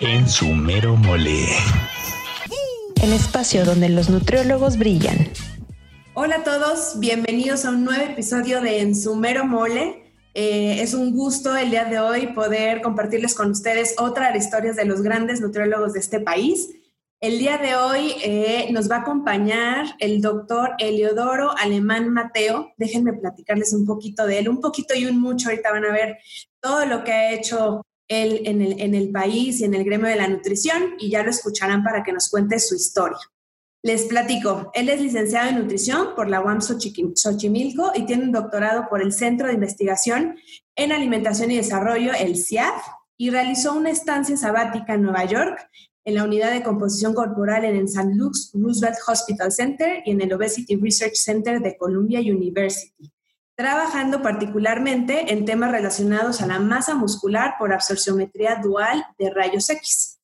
en su mero mole. El espacio donde los nutriólogos brillan. Hola a todos, bienvenidos a un nuevo episodio de En su mero mole. Eh, es un gusto el día de hoy poder compartirles con ustedes otra de las historias de los grandes nutriólogos de este país. El día de hoy eh, nos va a acompañar el doctor Eliodoro Alemán Mateo. Déjenme platicarles un poquito de él, un poquito y un mucho. Ahorita van a ver todo lo que ha hecho él en el, en el país y en el gremio de la nutrición y ya lo escucharán para que nos cuente su historia. Les platico, él es licenciado en nutrición por la UAM Xochimilco y tiene un doctorado por el Centro de Investigación en Alimentación y Desarrollo, el CIAF, y realizó una estancia sabática en Nueva York en la unidad de composición corporal en el St. Luke's Roosevelt Hospital Center y en el Obesity Research Center de Columbia University, trabajando particularmente en temas relacionados a la masa muscular por absorciometría dual de rayos X.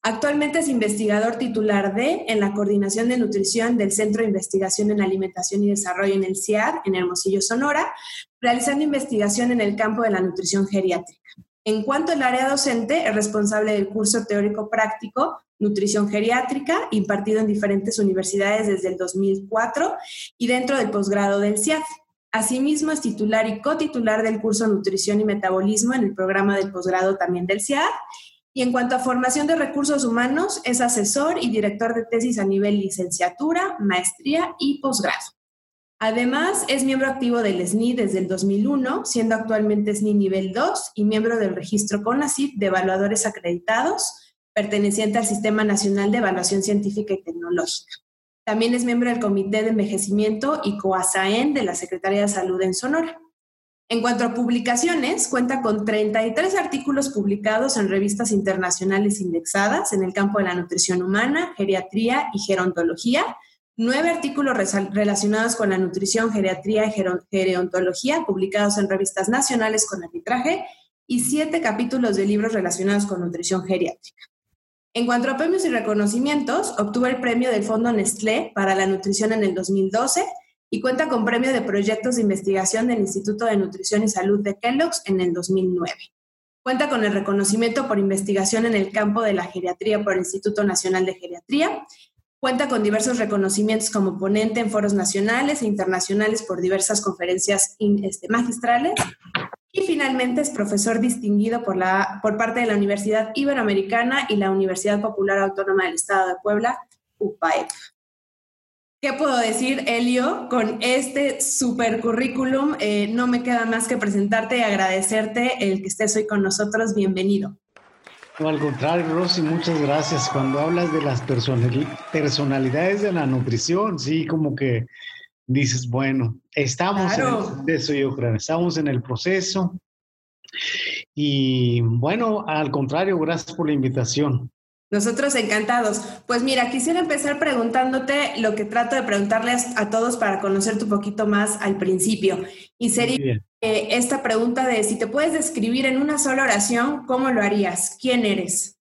Actualmente es investigador titular de en la Coordinación de Nutrición del Centro de Investigación en Alimentación y Desarrollo en el CIAD, en Hermosillo, Sonora, realizando investigación en el campo de la nutrición geriátrica. En cuanto al área docente, es responsable del curso teórico práctico Nutrición Geriátrica, impartido en diferentes universidades desde el 2004 y dentro del posgrado del CIAF. Asimismo, es titular y cotitular del curso Nutrición y Metabolismo en el programa del posgrado también del CIAF. Y en cuanto a formación de recursos humanos, es asesor y director de tesis a nivel licenciatura, maestría y posgrado. Además, es miembro activo del SNI desde el 2001, siendo actualmente SNI nivel 2 y miembro del registro CONACYT de evaluadores acreditados, perteneciente al Sistema Nacional de Evaluación Científica y Tecnológica. También es miembro del Comité de Envejecimiento y COASAEN de la Secretaría de Salud en Sonora. En cuanto a publicaciones, cuenta con 33 artículos publicados en revistas internacionales indexadas en el campo de la nutrición humana, geriatría y gerontología, nueve artículos relacionados con la nutrición, geriatría y gerontología publicados en revistas nacionales con arbitraje y siete capítulos de libros relacionados con nutrición geriátrica. En cuanto a premios y reconocimientos, obtuvo el premio del Fondo Nestlé para la nutrición en el 2012 y cuenta con premio de proyectos de investigación del Instituto de Nutrición y Salud de Kellogg's en el 2009. Cuenta con el reconocimiento por investigación en el campo de la geriatría por el Instituto Nacional de Geriatría Cuenta con diversos reconocimientos como ponente en foros nacionales e internacionales por diversas conferencias este, magistrales. Y finalmente es profesor distinguido por, la, por parte de la Universidad Iberoamericana y la Universidad Popular Autónoma del Estado de Puebla, UPAEP. ¿Qué puedo decir, Elio? Con este super currículum, eh, no me queda más que presentarte y agradecerte el que estés hoy con nosotros. Bienvenido. Al contrario, Rosy, muchas gracias. Cuando hablas de las personalidades de la nutrición, sí, como que dices, bueno, estamos en el proceso, yo creo, estamos en el proceso. Y bueno, al contrario, gracias por la invitación. Nosotros encantados. Pues mira, quisiera empezar preguntándote lo que trato de preguntarles a todos para conocerte un poquito más al principio. Y sería eh, esta pregunta de si te puedes describir en una sola oración, ¿cómo lo harías? ¿Quién eres?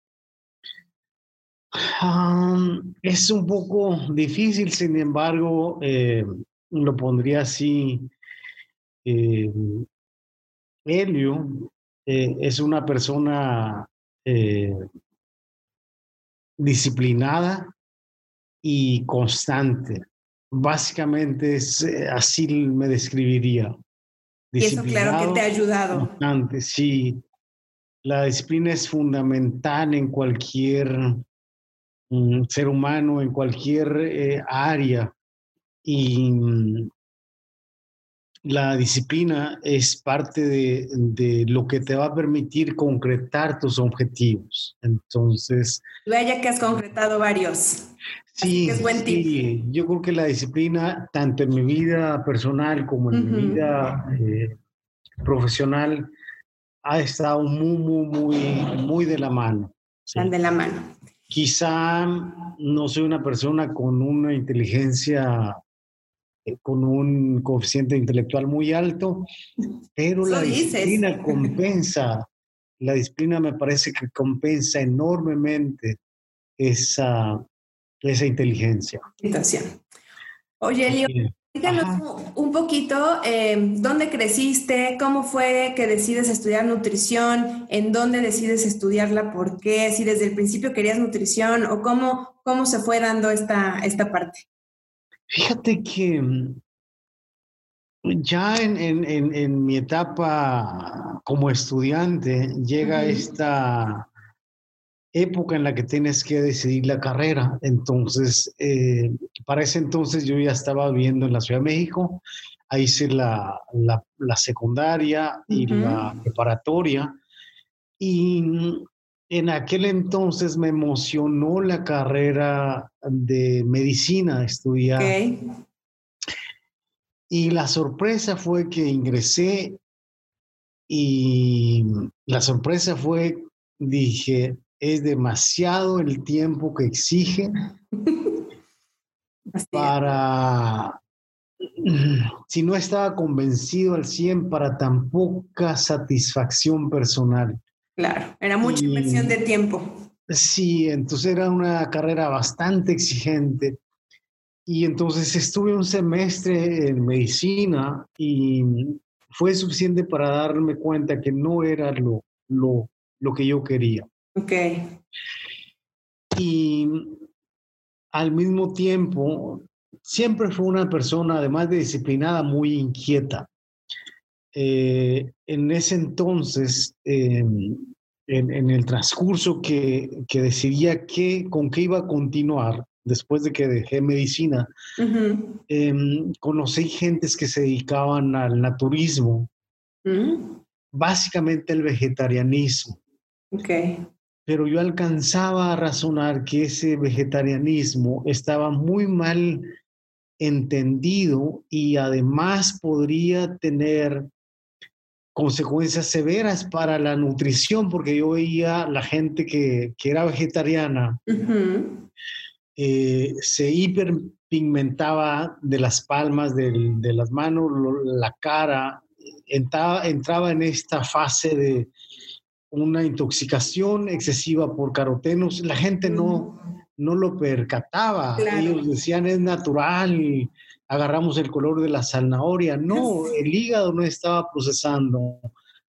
es un poco difícil, sin embargo, eh, lo pondría así. Eh, Helio es una persona disciplinada y constante. Básicamente es, eh, así me describiría. Y eso claro que te ha ayudado. Constante, sí. La disciplina es fundamental en cualquier mm, ser humano, en cualquier eh, área. Y mm, la disciplina es parte de, lo que te va a permitir concretar tus objetivos. Entonces... Vaya que has concretado varios. Sí, es buen sí, yo creo que la disciplina, tanto en mi vida personal como en mi vida eh, profesional, ha estado muy, muy, muy, muy de la mano. Están de la mano. Quizá no soy una persona con una inteligencia con un coeficiente intelectual muy alto, pero la disciplina compensa, la disciplina me parece que compensa enormemente esa, esa inteligencia. Oye, Elio, Díganos un poquito, eh, ¿dónde creciste? ¿Cómo fue que decides estudiar nutrición? ¿En dónde decides estudiarla? ¿Por qué? Si desde el principio querías nutrición o cómo, cómo se fue dando esta, esta parte. Fíjate que mm, ya en, en, en, mi etapa como estudiante llega esta época en la que tienes que decidir la carrera. Entonces, eh, para ese entonces yo ya estaba viviendo en la Ciudad de México, ahí hice la, la, secundaria y la preparatoria. Y en aquel entonces me emocionó la carrera de medicina, estudiar. Y la sorpresa fue que ingresé y la sorpresa fue, dije, es demasiado el tiempo que exige para, si no estaba convencido al 100, para tan poca satisfacción personal. Claro, era mucha inversión de tiempo. Sí, entonces era una carrera bastante exigente. Y entonces estuve un semestre en medicina y fue suficiente para darme cuenta que no era lo, lo, lo que yo quería. Ok. Y al mismo tiempo, siempre fue una persona, además de disciplinada, muy inquieta. Eh, en ese entonces, em, en, el transcurso que, que decidía qué, con qué iba a continuar, después de que dejé medicina, em, conocí gentes que se dedicaban al naturismo, mm. básicamente el vegetarianismo. Okay pero yo alcanzaba a razonar que ese vegetarianismo estaba muy mal entendido y además podría tener consecuencias severas para la nutrición, porque yo veía la gente que, era vegetariana, eh, se hiperpigmentaba de las palmas de las manos, la cara, entraba en esta fase de, una intoxicación excesiva por carotenos. La gente no, no lo percataba. Ellos decían es natural, agarramos el color de la zanahoria. No, el hígado no estaba procesando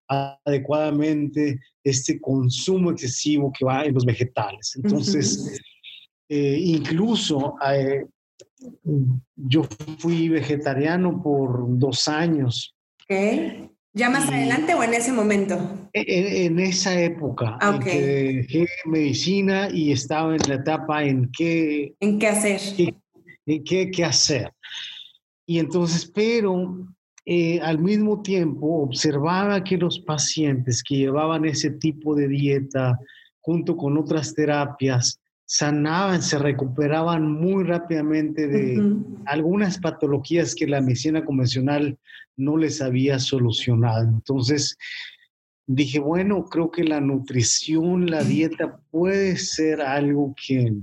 adecuadamente este consumo excesivo que va en los vegetales. Entonces, eh, incluso eh, yo fui vegetariano por dos años. ¿Ya más adelante o en ese momento? E, en, esa época, en que dejé medicina y estaba en la etapa en qué... En qué hacer. Qué, qué hacer. Y entonces, pero eh, al mismo tiempo observaba que los pacientes que llevaban ese tipo de dieta junto con otras terapias sanaban, se recuperaban muy rápidamente de algunas patologías que la medicina convencional no les había solucionado. Entonces, dije, bueno, creo que la nutrición, la dieta puede ser algo que,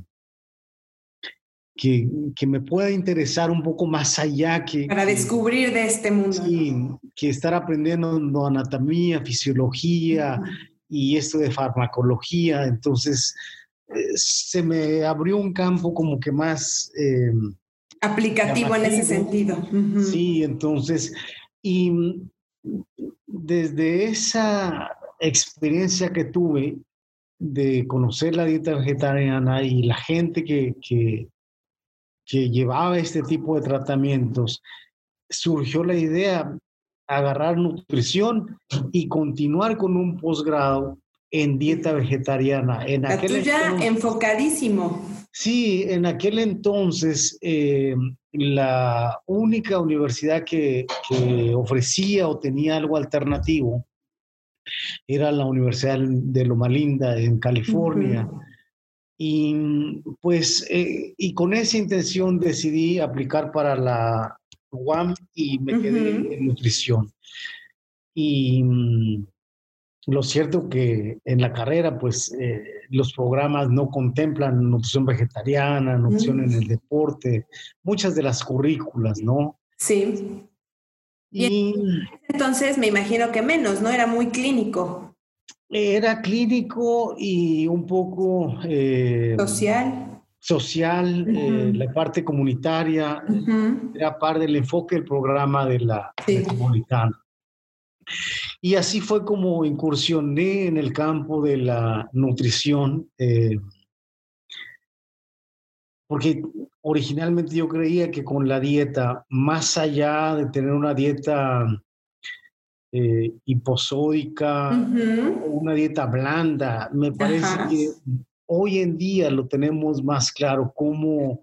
que, que, me pueda interesar un poco más allá que... Para descubrir de este mundo. Sí, que estar aprendiendo anatomía, fisiología y esto de farmacología. Entonces, se me abrió un campo como que más... Eh, Aplicativo en ese sentido. Sí, entonces, y desde esa experiencia que tuve de conocer la dieta vegetariana y la gente que, que, que llevaba este tipo de tratamientos, surgió la idea agarrar nutrición y continuar con un posgrado en dieta vegetariana. En la tuya enfocadísimo. Sí, en aquel entonces eh, la única universidad que, ofrecía o tenía algo alternativo era la Universidad de Loma Linda en California. Y pues, eh, y con esa intención decidí aplicar para la UAM y me quedé en nutrición. Y lo cierto que en la carrera, pues eh, los programas no contemplan nutrición vegetariana, nutrición en el deporte, muchas de las currículas, ¿no? Sí. Y, entonces me imagino que menos, ¿no? Era muy clínico. Era clínico y un poco... Eh, social. social, eh, la parte comunitaria, era parte del enfoque del programa de la metropolitana. Y así fue como incursioné en el campo de la nutrición, eh, porque originalmente yo creía que con la dieta, más allá de tener una dieta eh, hiposódica, una dieta blanda, me parece que hoy en día lo tenemos más claro, cómo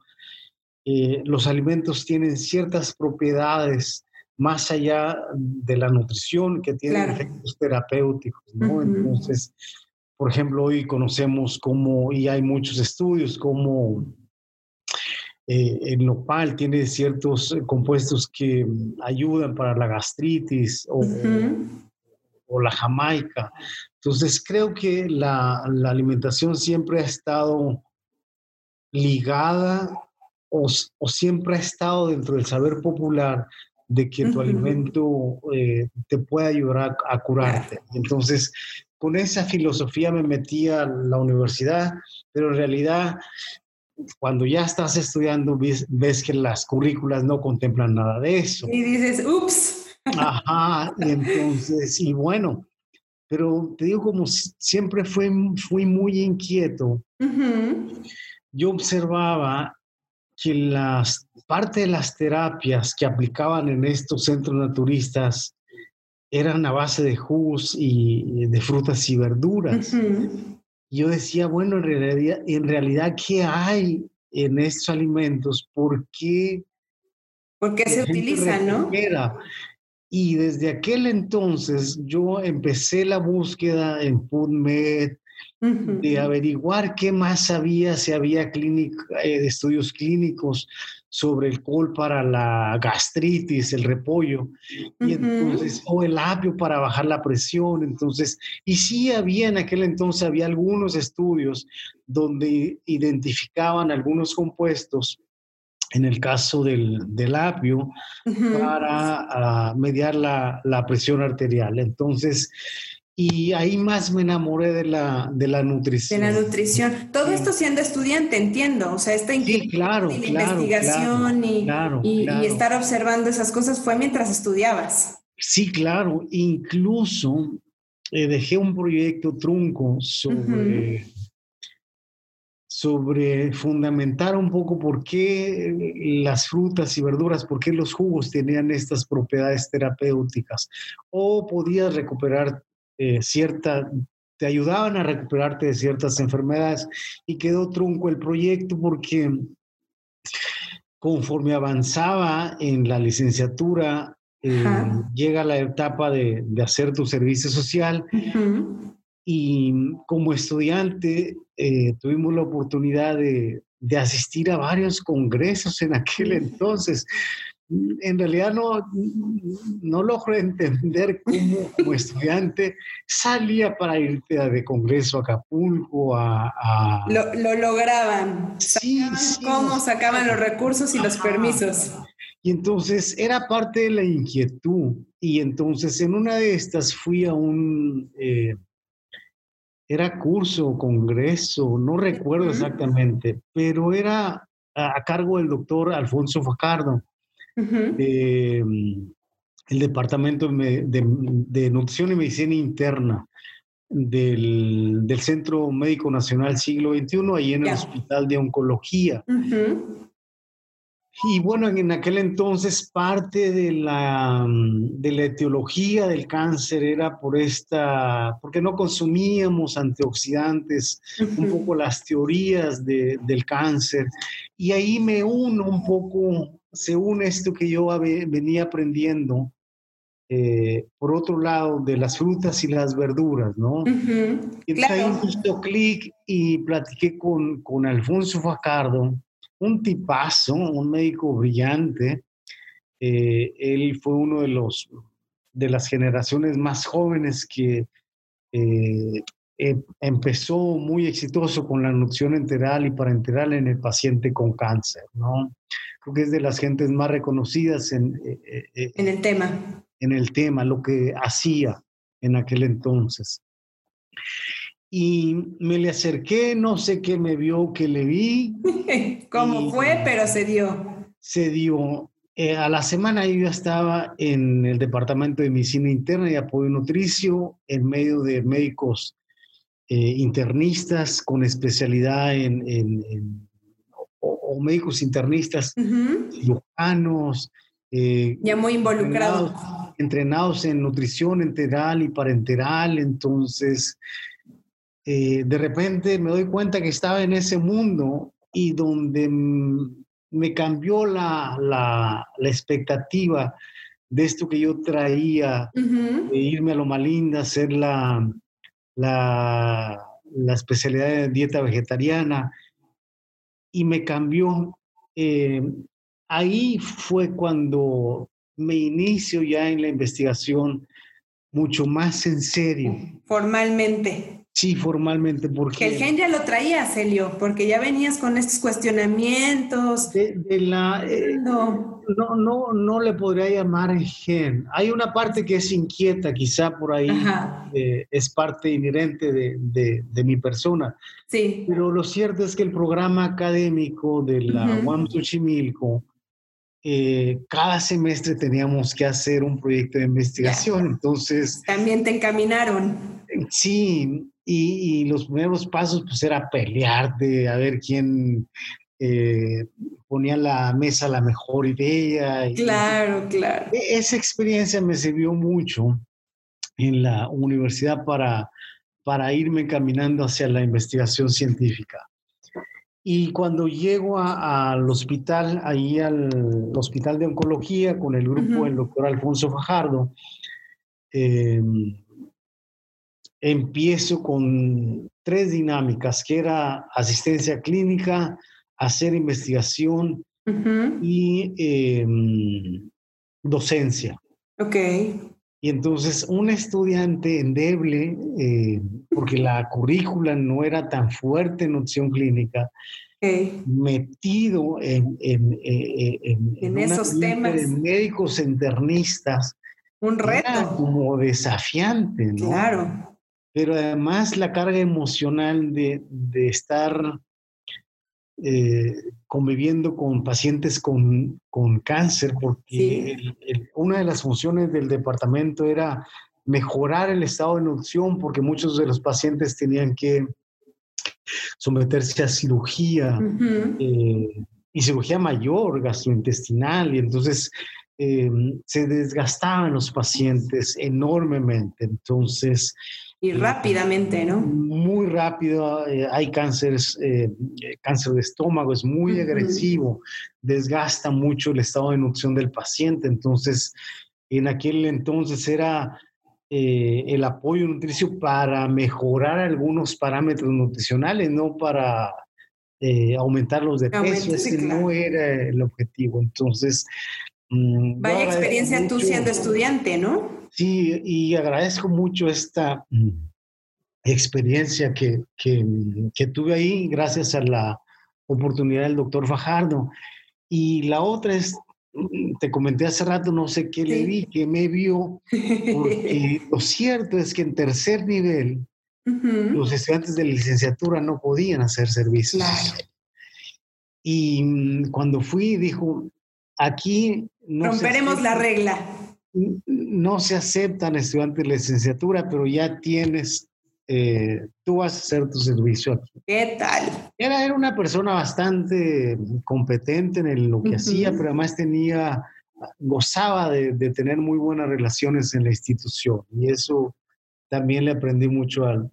eh, los alimentos tienen ciertas propiedades más allá de la nutrición que tienen efectos terapéuticos, ¿no? Entonces, por ejemplo, hoy conocemos cómo, y hay muchos estudios, cómo eh, el nopal tiene ciertos compuestos que ayudan para la gastritis o, o la jamaica. Entonces, creo que la, la alimentación siempre ha estado ligada o, o, siempre ha estado dentro del saber popular de que tu alimento eh, te puede ayudar a, curarte. Entonces, con esa filosofía me metí a la universidad, pero en realidad cuando ya estás estudiando ves, ves, que las currículas no contemplan nada de eso. Y dices, ups. Ajá, y entonces, y bueno, pero te digo, como siempre fui, fui muy inquieto, yo observaba que las parte de las terapias que aplicaban en estos centros naturistas eran a base de jugos y de frutas y verduras. Yo decía, bueno, en realidad, en realidad, ¿qué hay en estos alimentos? ¿Por qué? ¿Por qué se utilizan, no? Y desde aquel entonces yo empecé la búsqueda en PubMed de averiguar qué más había, si había eh, estudios clínicos sobre el col para la gastritis, el repollo, y entonces, o el apio para bajar la presión, entonces, y sí había en aquel entonces, había algunos estudios donde identificaban algunos compuestos en el caso del, del apio, para ah, mediar la, la, presión arterial. Entonces, y ahí más me enamoré de la, de la nutrición. De la nutrición. Todo esto siendo estudiante, entiendo. O sea, esta sí, claro, la investigación y, y, estar observando esas cosas fue mientras estudiabas. Sí, claro. Incluso eh, dejé un proyecto trunco sobre sobre fundamentar un poco por qué las frutas y verduras, por qué los jugos tenían estas propiedades terapéuticas. O podías recuperar eh, cierta, te ayudaban a recuperarte de ciertas enfermedades y quedó trunco el proyecto porque conforme avanzaba en la licenciatura, eh, llega la etapa de, de, hacer tu servicio social y como estudiante eh, tuvimos la oportunidad de, de, asistir a varios congresos en aquel entonces. En realidad no, no logro entender cómo como estudiante salía para irte de congreso a Acapulco, a... Lo, lo, lograban. Sí, sí, ¿Cómo sacaban los recursos y los permisos? Y entonces era parte de la inquietud. Y entonces en una de estas fui a un... Eh, era curso, o congreso, no recuerdo exactamente, pero era a, cargo del doctor Alfonso Facardo, el Departamento de, Nutrición y Medicina Interna del, Centro Médico Nacional Siglo XXI, ahí en el Hospital de Oncología. Y bueno, en aquel entonces parte de la, de la etiología del cáncer era por esta, porque no consumíamos antioxidantes, un poco las teorías de, del cáncer. Y ahí me uno un poco, se une esto que yo venía aprendiendo, eh, por otro lado, de las frutas y las verduras, ¿no? Entonces ahí justo clic y platiqué con, con Alfonso Facardo un tipazo, un médico brillante. Eh, él fue uno de los de las generaciones más jóvenes que eh, em, empezó muy exitoso con la nutrición enteral y parenteral en el paciente con cáncer, ¿no? Creo que es de las gentes más reconocidas en, eh, en el tema. En el tema, lo que hacía en aquel entonces. y me le acerqué, no sé qué me vio, que le vi. ¿Cómo fue? Pero se dio. Se dio. Eh, a la semana yo estaba en el departamento de medicina interna y apoyo nutricio en medio de médicos eh, internistas con especialidad en, o, médicos internistas, cirujanos. Eh, ya muy involucrados. Entrenados, en nutrición enteral y parenteral, entonces eh, de repente me doy cuenta que estaba en ese mundo y donde me cambió la, la, expectativa de esto que yo traía, de irme a Loma Linda, hacer la, la, la, especialidad de dieta vegetariana, y me cambió. Eh, ahí fue cuando me inicio ya en la investigación mucho más en serio. Formalmente. Sí, formalmente, porque... Que el gen ya lo traía, Celio, porque ya venías con estos cuestionamientos. De, la, eh, no. No. no, le podría llamar gen. Hay una parte que es inquieta, quizá por ahí eh, es parte inherente de, mi persona. Sí. Pero lo cierto es que el programa académico de la UAM Xochimilco, eh, cada semestre teníamos que hacer un proyecto de investigación, entonces... También te encaminaron. Sí, y, los primeros pasos pues era pelearte, a ver quién eh, ponía en la mesa la mejor idea. claro, claro. E, esa experiencia me sirvió mucho en la universidad para, para irme caminando hacia la investigación científica. Y cuando llego al hospital, ahí al hospital de oncología con el grupo del doctor Alfonso Fajardo, eh, empiezo con tres dinámicas, que era asistencia clínica, hacer investigación y em, docencia. Ok. Y entonces un estudiante endeble, eh, porque la currícula no era tan fuerte en opción clínica, metido en, en, eh, en, esos temas. De médicos internistas. Un reto. como desafiante, ¿no? Claro pero además la carga emocional de, estar eh, conviviendo con pacientes con, cáncer, porque una de las funciones del departamento era mejorar el estado de nutrición, porque muchos de los pacientes tenían que someterse a cirugía eh, y cirugía mayor, gastrointestinal, y entonces eh, se desgastaban los pacientes enormemente. Entonces, y rápidamente, ¿no? Muy rápido, eh, hay cánceres, eh, cáncer de estómago, es muy agresivo, desgasta mucho el estado de nutrición del paciente. Entonces, en aquel entonces era eh, el apoyo nutricio para mejorar algunos parámetros nutricionales, no para aumentar los de peso, ese no era el objetivo. Entonces, mm, Vaya experiencia tú siendo estudiante, ¿no? Sí, y agradezco mucho esta mm, experiencia que, que, tuve ahí gracias a la oportunidad del doctor Fajardo. Y la otra es, mm, te comenté hace rato, no sé qué le vi, que me vio, porque lo cierto es que en tercer nivel los estudiantes de licenciatura no podían hacer servicios. Y mm, cuando fui, dijo, aquí... No Romperemos la regla no se aceptan estudiantes de licenciatura, pero ya tienes, eh, tú vas a hacer tu servicio aquí. ¿Qué tal? Era, era una persona bastante competente en lo que hacía, pero además tenía, gozaba de, tener muy buenas relaciones en la institución y eso también le aprendí mucho a...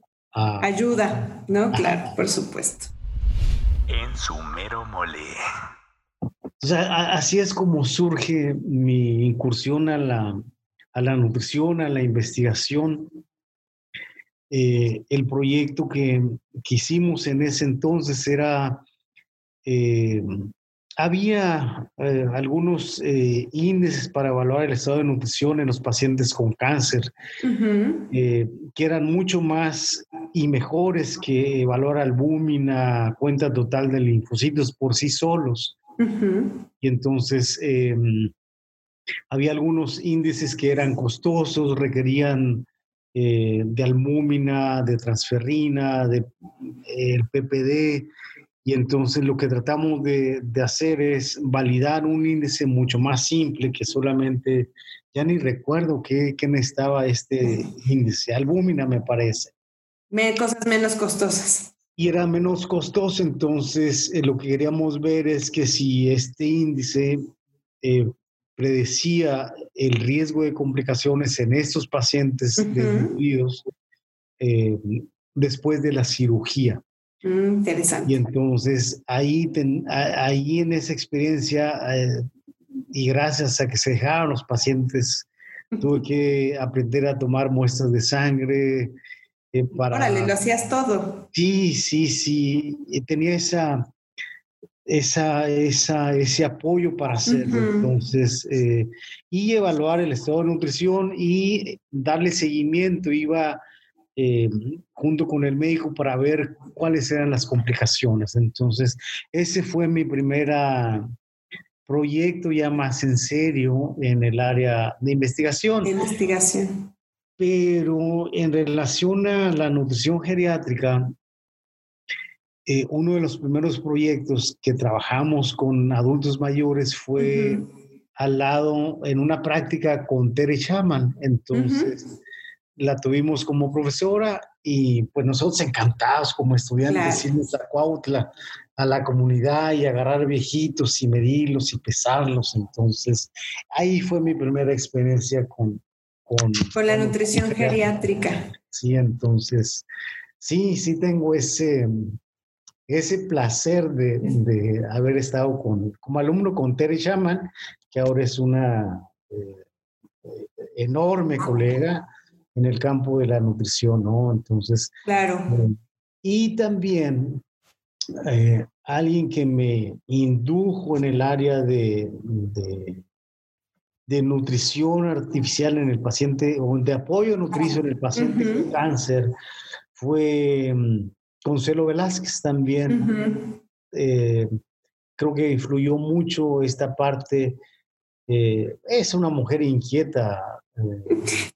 Ayuda, ¿no? Claro, por supuesto. En su mero mole. O sea, así es como surge mi incursión a la, a la nutrición, a la investigación. Eh, el proyecto que, que, hicimos en ese entonces era, eh, había eh, algunos índices para evaluar el estado de nutrición en los pacientes con cáncer, que eran mucho más y mejores que evaluar albúmina, cuenta total de linfocitos por sí solos. Y entonces em, había algunos índices que eran costosos, requerían eh, de albúmina, de transferrina, de el PPD, y entonces lo que tratamos de, hacer es validar un índice mucho más simple que solamente, ya ni recuerdo qué, qué necesitaba este índice, albúmina me parece. Cosas menos costosas. Y era menos costoso, entonces eh, lo que queríamos ver es que si este índice eh, predecía el riesgo de complicaciones en estos pacientes uh después de la cirugía. Mm, interesante. Y entonces ahí, ahí en esa experiencia, eh, y gracias a que se dejaron los pacientes, tuve que aprender a tomar muestras de sangre. Eh, para... Órale, lo hacías todo. Sí, sí, sí. Tenía esa, esa, esa, ese apoyo para hacerlo. Entonces, eh, y evaluar el estado de nutrición y darle seguimiento. Iba eh, junto con el médico para ver cuáles eran las complicaciones. Entonces, ese fue mi primer proyecto ya más en serio en el área de investigación. investigación. Pero en relación a la nutrición geriátrica, eh, uno de los primeros proyectos que trabajamos con adultos mayores fue al lado en una práctica con Tere Chaman. Entonces, la tuvimos como profesora y pues nosotros encantados como estudiantes irnos a Cuautla, a la comunidad y agarrar viejitos y medirlos y pesarlos. Entonces, ahí fue mi primera experiencia con... Con, con la nutrición geriátrica. Sí, entonces, sí, sí tengo ese, ese placer de, de haber estado con, como alumno con Terry Shaman, que ahora es una eh, enorme colega en el campo de la nutrición, ¿no? Entonces. Claro. Eh, y también eh, alguien que me indujo en el área de, de, nutrición artificial en el paciente, o de apoyo nutricio en el paciente con cáncer, fue um, Consuelo Velázquez también. Eh, creo que influyó mucho esta parte. es una mujer inquieta,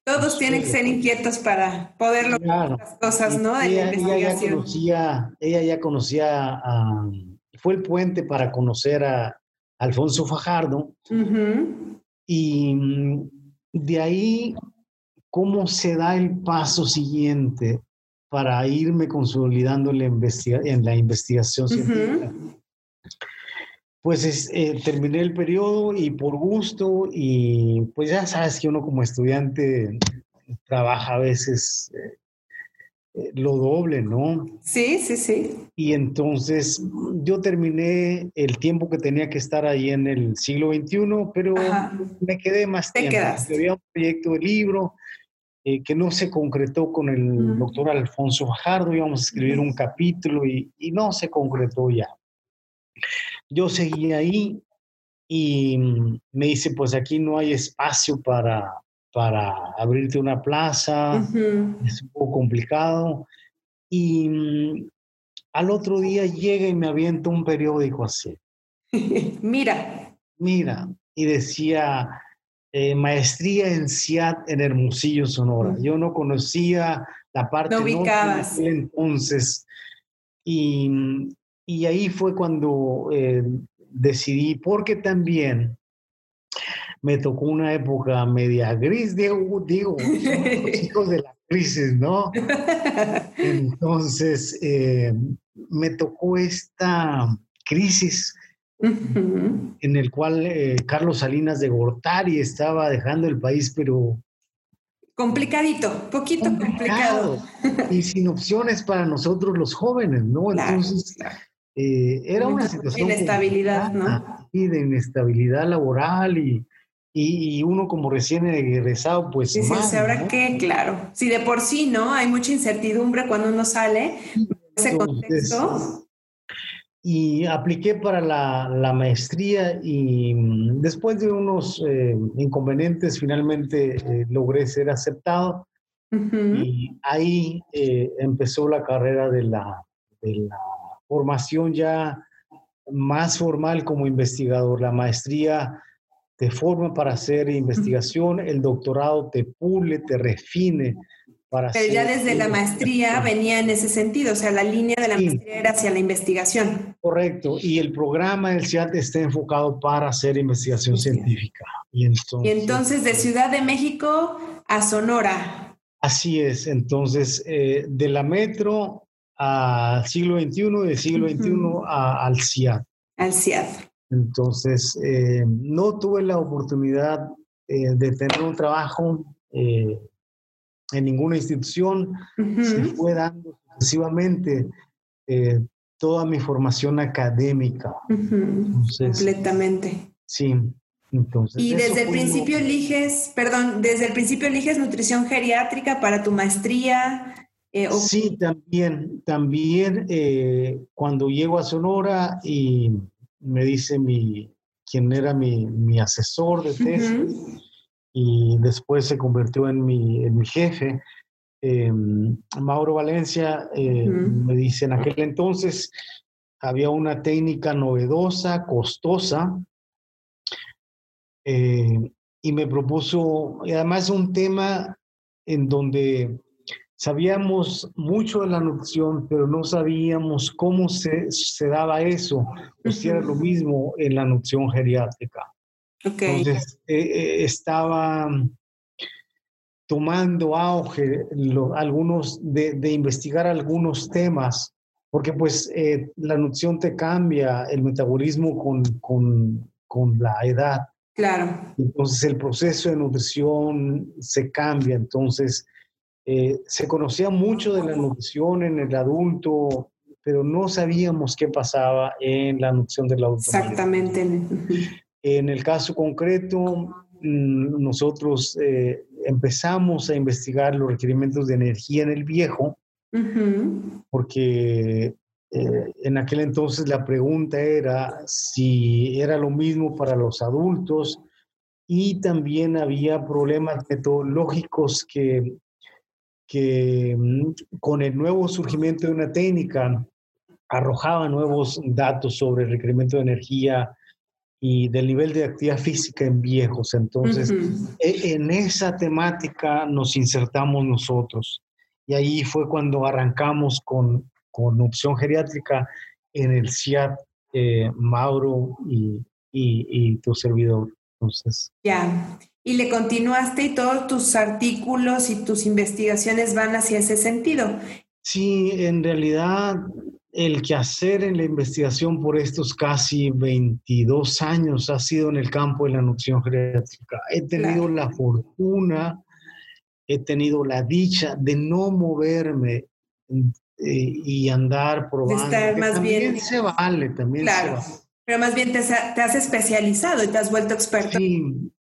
todos tienen que ser inquietos para poder lograr las cosas, ¿no? ella, ya conocía, ella ya conocía, fue el puente para conocer a Alfonso Fajardo. Y mm, de ahí, ¿cómo se da el paso siguiente para irme consolidando en la, investigación científica? pues eh, terminé el periodo y por gusto y pues ya sabes que uno como estudiante trabaja a veces eh, eh, lo doble, ¿no? Sí, sí, sí. Y entonces yo terminé el tiempo que tenía que estar ahí en el siglo XXI, pero me quedé más Te tiempo. Quedaste. Había un proyecto de libro que no se concretó con el doctor Alfonso Fajardo, íbamos a escribir un capítulo y, y no se concretó ya. Yo seguí ahí y mm, me dice, pues aquí no hay espacio para, para abrirte una plaza, es un poco complicado. Y mm, al otro día llega y me avienta un periódico así. Mira. Mira, y decía eh, maestría en CIAT en Hermosillo, Sonora. Yo no conocía la parte no ubicabas. entonces. Y, mm, y ahí fue cuando eh, decidí, porque también me tocó una época media gris, digo, digo los hijos de la crisis, ¿no? Entonces, eh, me tocó esta crisis en el cual eh, Carlos Salinas de Gortari estaba dejando el país, pero... Complicadito, poquito complicado. y sin opciones para nosotros los jóvenes, ¿no? Entonces, eh, era una situación... De inestabilidad, ¿no? Sí, de inestabilidad laboral y, y, uno como recién egresado, pues... Sí, sí, ¿ahora qué? Claro. Si de por sí, ¿no? Hay mucha incertidumbre cuando uno sale, ese contexto. Y apliqué para la, la, maestría y mm, después de unos eh, inconvenientes finalmente eh, logré ser aceptado. Y ahí empezó la carrera de la, de la formación ya más formal como investigador. La maestría te forma para hacer investigación, el doctorado te pule, te refine Para Pero ya desde la maestría venía en ese sentido, o sea, la línea de la maestría era hacia la investigación. Correcto, y el programa del CIAT está enfocado para hacer investigación científica. Y entonces, y entonces de Ciudad de México a Sonora. Así es, entonces eh, de la metro al siglo XXI, del siglo XXI al CIAT. Al CIAT. Entonces, eh, no tuve la oportunidad eh, de tener un trabajo eh, en ninguna institución. Se fue dando sucesivamente toda mi formación académica. Completamente. Sí. Entonces, y desde el principio eliges, perdón, desde el principio eliges nutrición geriátrica para tu maestría. sí, también, también cuando llego a Sonora y me dice mi, quien era mi, mi asesor de tesis y después se convirtió en mi, en mi jefe, em, Mauro Valencia, eh, me dice, en aquel entonces había una técnica novedosa, costosa, eh, y me propuso, y además un tema en donde Sabíamos mucho de la nutrición, pero no sabíamos cómo se, se daba eso, o si era lo mismo en la nutrición geriátrica. Entonces, eh, eh, estaba tomando auge algunos de, investigar algunos temas, porque pues eh, la nutrición te cambia el metabolismo con, con, con la edad. Claro. Entonces el proceso de nutrición se cambia. Entonces eh, se conocía mucho de la nutrición en el adulto, pero no sabíamos qué pasaba en la nutrición del adulto. Exactamente. En el caso concreto, mm, nosotros eh, empezamos a investigar los requerimientos de energía en el viejo, porque eh, en aquel entonces la pregunta era si era lo mismo para los adultos y también había problemas metodológicos que que mm, con el nuevo surgimiento de una técnica arrojaba nuevos datos sobre el requerimiento de energía y del nivel de actividad física en viejos. Entonces, e, en esa temática nos insertamos nosotros. Y ahí fue cuando arrancamos con, con opción geriátrica en el CIAT, eh, Mauro y, y, tu servidor. Entonces. Ya y le continuaste y todos tus artículos y tus investigaciones van hacia ese sentido. Sí, en realidad el quehacer en la investigación por estos casi 22 años ha sido en el campo de la nutrición geriátrica. He tenido la fortuna, he tenido la dicha de no moverme eh, y andar probando. De estar más también bien. se vale, también se vale. Pero más bien te, has especializado y te has vuelto experto. Sí, claro.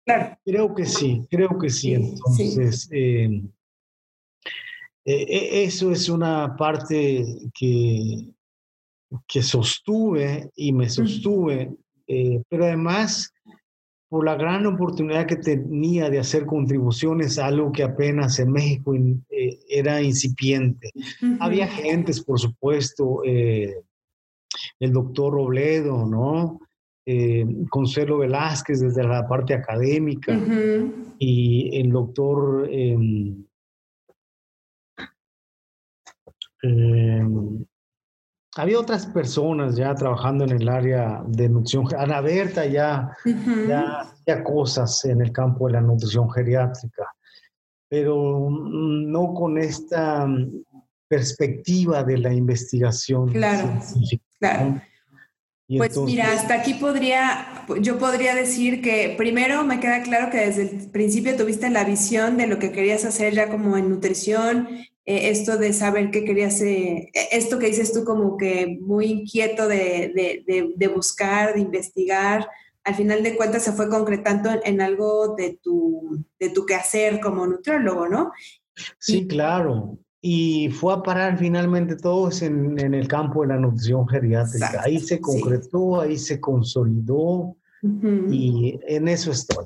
Creo que sí, creo que sí. Entonces, em, e, e, eso es una parte que, que sostuve y me sostuve, eh, pero además por la gran oportunidad que tenía de hacer contribuciones a algo que apenas en México eh, era incipiente. Había gentes, por supuesto, eh, el doctor Robledo, ¿no? Eh, Consuelo Velázquez desde la parte académica y el doctor em, em, había otras personas ya trabajando en el área de nutrición. Ana Berta ya, ya hacía cosas en el campo de la nutrición geriátrica, pero no con esta perspectiva de la investigación claro, Claro. Pues mira, hasta aquí podría, yo podría decir que primero me queda claro que desde el principio tuviste la visión de lo que querías hacer ya como en nutrición, eh, esto de saber qué querías, eh, esto que dices tú como que muy inquieto de, de, buscar, de investigar, al final de cuentas se fue concretando en, algo de tu, de tu quehacer como nutriólogo, ¿no? Sí, claro. Y fue a parar finalmente todos en, en el campo de la nutrición geriátrica. ahí se concretó, ahí se consolidó y en eso estoy.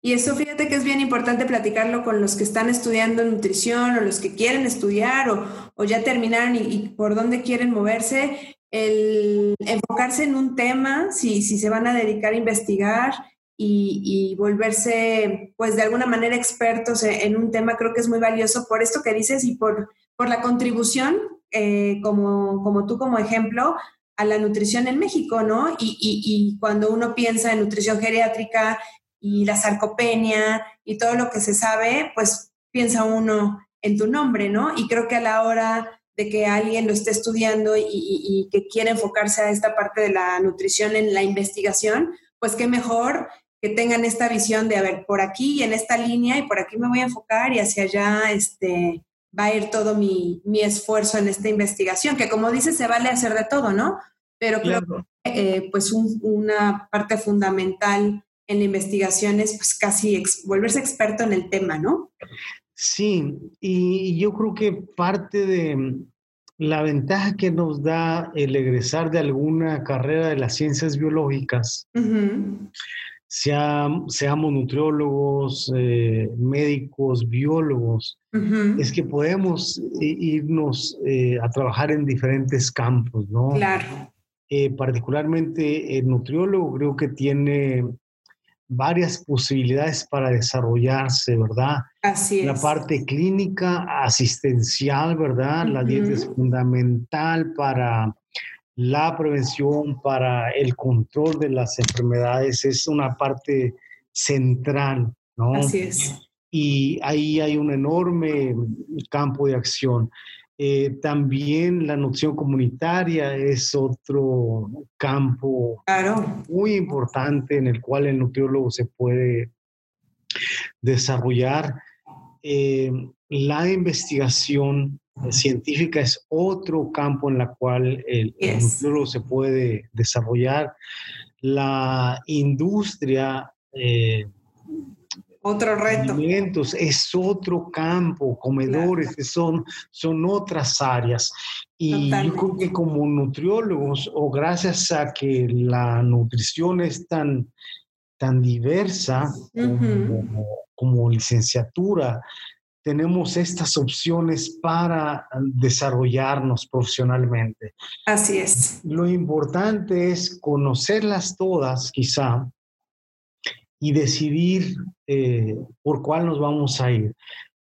Y eso fíjate que es bien importante platicarlo con los que están estudiando nutrición o los que quieren estudiar o, o ya terminaron y, y, por dónde quieren moverse, el enfocarse en un tema, si, si se van a dedicar a investigar, y, volverse, pues de alguna manera expertos en, un tema, creo que es muy valioso por esto que dices y por, por la contribución, eh, como, como tú como ejemplo, a la nutrición en México, ¿no? Y, y, cuando uno piensa en nutrición geriátrica y la sarcopenia y todo lo que se sabe, pues piensa uno en tu nombre, ¿no? Y creo que a la hora de que alguien lo esté estudiando y, y, que quiere enfocarse a esta parte de la nutrición en la investigación, pues qué mejor que tengan esta visión de, a ver, por aquí y en esta línea y por aquí me voy a enfocar y hacia allá este, va a ir todo mi, mi esfuerzo en esta investigación, que como dices, se vale hacer de todo, ¿no? Pero creo que eh, pues una parte fundamental en la investigación es pues casi volverse experto en el tema, ¿no? Sí, y yo creo que parte de la ventaja que nos da el egresar de alguna carrera de las ciencias biológicas seamos nutriólogos, eh, médicos, biólogos, es que podemos irnos eh, a trabajar en diferentes campos, ¿no? Claro. Eh, particularmente el nutriólogo creo que tiene varias posibilidades para desarrollarse, ¿verdad? Así es. La parte clínica, asistencial, ¿verdad? La dieta es fundamental para la prevención para el control de las enfermedades es una parte central, ¿no? Así es. Y ahí hay un enorme campo de acción. Eh, también la noción comunitaria es otro campo muy importante en el cual el nutriólogo se puede desarrollar. Eh, la investigación científica es otro campo en el cual el, nutriólogo se puede desarrollar. La industria. Eh, otro reto. Alimentos es otro campo, comedores son, son otras áreas. Y yo creo que como nutriólogos, o gracias a que la nutrición es tan, tan diversa como, como licenciatura, tenemos estas opciones para desarrollarnos profesionalmente. Así es. Lo importante es conocerlas todas, quizá, y decidir eh, por cuál nos vamos a ir.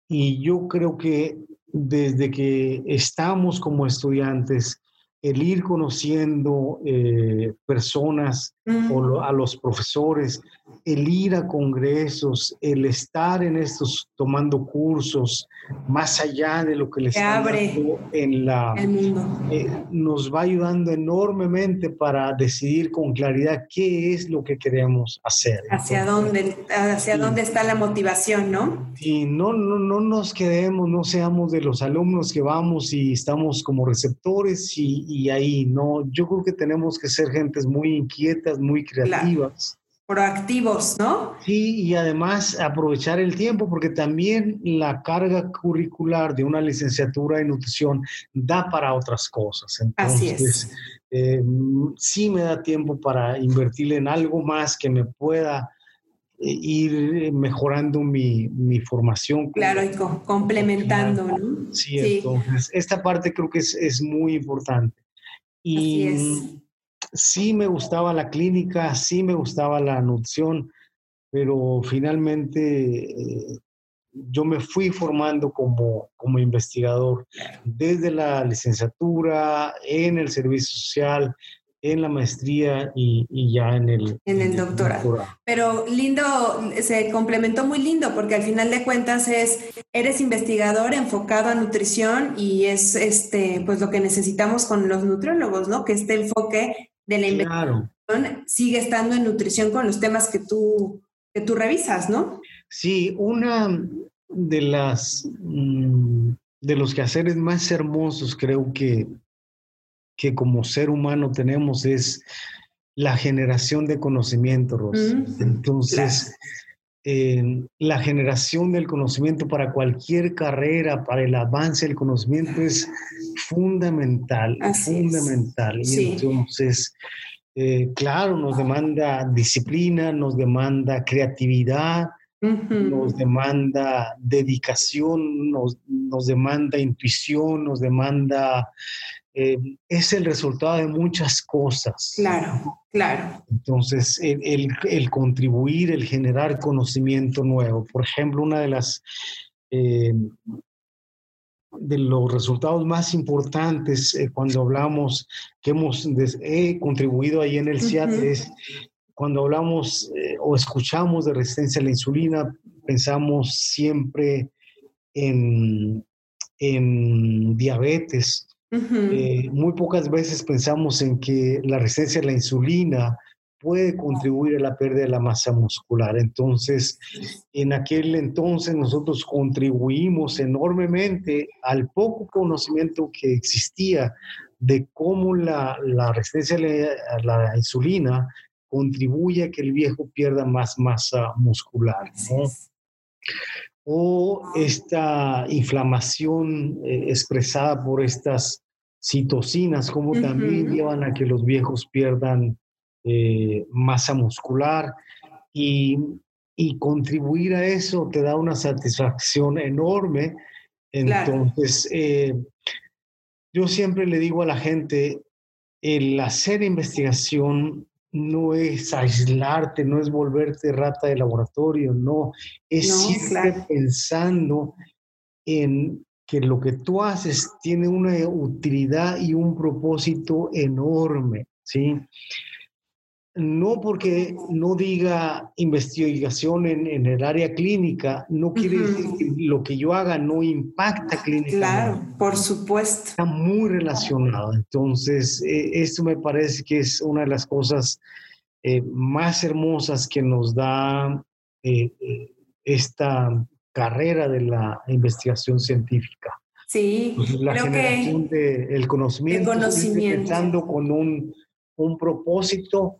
Y yo creo que desde que estamos como estudiantes, el ir conociendo eh, personas o a los profesores, el ir a congresos, el estar en estos tomando cursos, más allá de lo que les abre en la el mundo. Eh, nos va ayudando enormemente para decidir con claridad qué es lo que queremos hacer. Hacia dónde, hacia dónde está la motivación, ¿no? Y no, no, no nos quedemos, no seamos de los alumnos que vamos y estamos como receptores y, y ahí, no. Yo creo que tenemos que ser gentes muy inquietas, muy creativas proactivos, ¿no? Sí, y además aprovechar el tiempo, porque también la carga curricular de una licenciatura en nutrición da para otras cosas. Así es. Eh, sí me da tiempo para invertir en algo más que me pueda eh, ir mejorando mi, mi formación. Claro, y complementando, ¿no? Sí, entonces, esta parte creo que es, es muy importante. Y, Así es sí me gustaba la clínica, sí me gustaba la nutrición, pero finalmente eh, yo me fui formando como, como investigador desde la licenciatura, en el servicio social, en la maestría y, ya en el, en el doctorado. Pero lindo, se complementó muy lindo porque al final de cuentas es, eres investigador enfocado a nutrición y es este, pues lo que necesitamos con los nutriólogos, ¿no? Que este enfoque de la investigación sigue estando en nutrición con los temas que tú, que tú revisas, ¿no? Sí, una de las mm, de los quehaceres más hermosos creo que, que como ser humano tenemos es la generación de conocimiento, Rosa. Entonces, la generación del conocimiento para cualquier carrera, para el avance del conocimiento es fundamental, fundamental. Y entonces, eh, claro, nos demanda disciplina, nos demanda creatividad, nos demanda dedicación, nos, nos, demanda intuición, nos demanda eh, es el resultado de muchas cosas. Claro, claro. Entonces, el, el, contribuir, el generar conocimiento nuevo. Por ejemplo, una de las... Eh, de los resultados más importantes eh, cuando hablamos que hemos he contribuido ahí en el CIAT es cuando hablamos o escuchamos de resistencia a la insulina, pensamos siempre en, en diabetes, eh, muy pocas veces pensamos en que la resistencia a la insulina puede contribuir a la pérdida de la masa muscular. Entonces, en aquel entonces nosotros contribuimos enormemente al poco conocimiento que existía de cómo la, resistencia a la, insulina contribuye a que el viejo pierda más masa muscular. O esta inflamación eh, expresada por estas citocinas, como también llevan a que los viejos pierdan eh, masa muscular y, contribuir a eso te da una satisfacción enorme. Entonces, eh, yo siempre le digo a la gente, el hacer investigación no es aislarte, no es volverte rata de laboratorio, no, es siempre pensando en que lo que tú haces tiene una utilidad y un propósito enorme, ¿sí? No porque no diga investigación en, el área clínica, no quiere decir que lo que yo haga no impacta clínicamente. Claro, por supuesto. Está muy relacionado. Entonces, eh, esto me parece que es una de las cosas eh, más hermosas que nos da eh, esta carrera de la investigación científica. Sí, la generación del conocimiento, conocimiento. pensando con un, un, propósito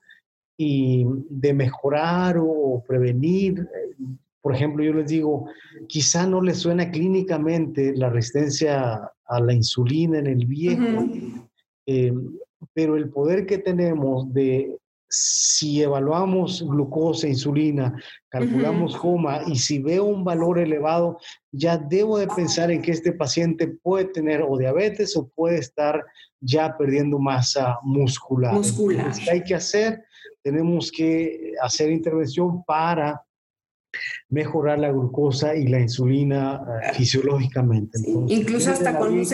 y de mejorar o prevenir. Por ejemplo, yo les digo, quizá no les suena clínicamente la resistencia a la insulina en el viejo, eh, pero el poder que tenemos de si evaluamos glucosa, insulina, calculamos coma y si veo un valor elevado, ya debo de pensar en que este paciente puede tener o diabetes o puede estar ya perdiendo masa muscular. Muscular. ¿Qué hay que hacer? Tenemos que hacer intervención para mejorar la glucosa y la insulina eh, fisiológicamente. Incluso hasta con un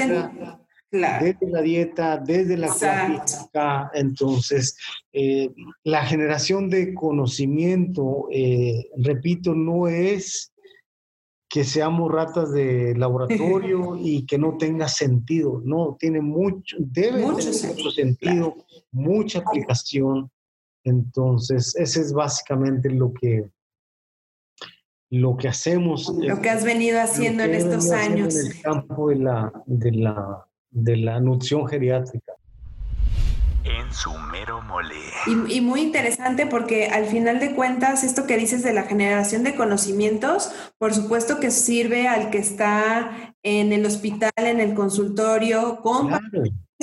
desde la dieta, desde la práctica. Entonces, eh, la generación de conocimiento, eh, repito, no es que seamos ratas de laboratorio y que no tenga sentido. No, tiene mucho, debe tener mucho sentido, mucha aplicación. Entonces, ese es básicamente lo que, lo que hacemos. Lo que has venido haciendo en estos años. En el campo de la, de la de la nutrición geriátrica. En su mero mole. Y, muy interesante porque al final de cuentas, esto que dices de la generación de conocimientos, por supuesto que sirve al que está en el hospital, en el consultorio, con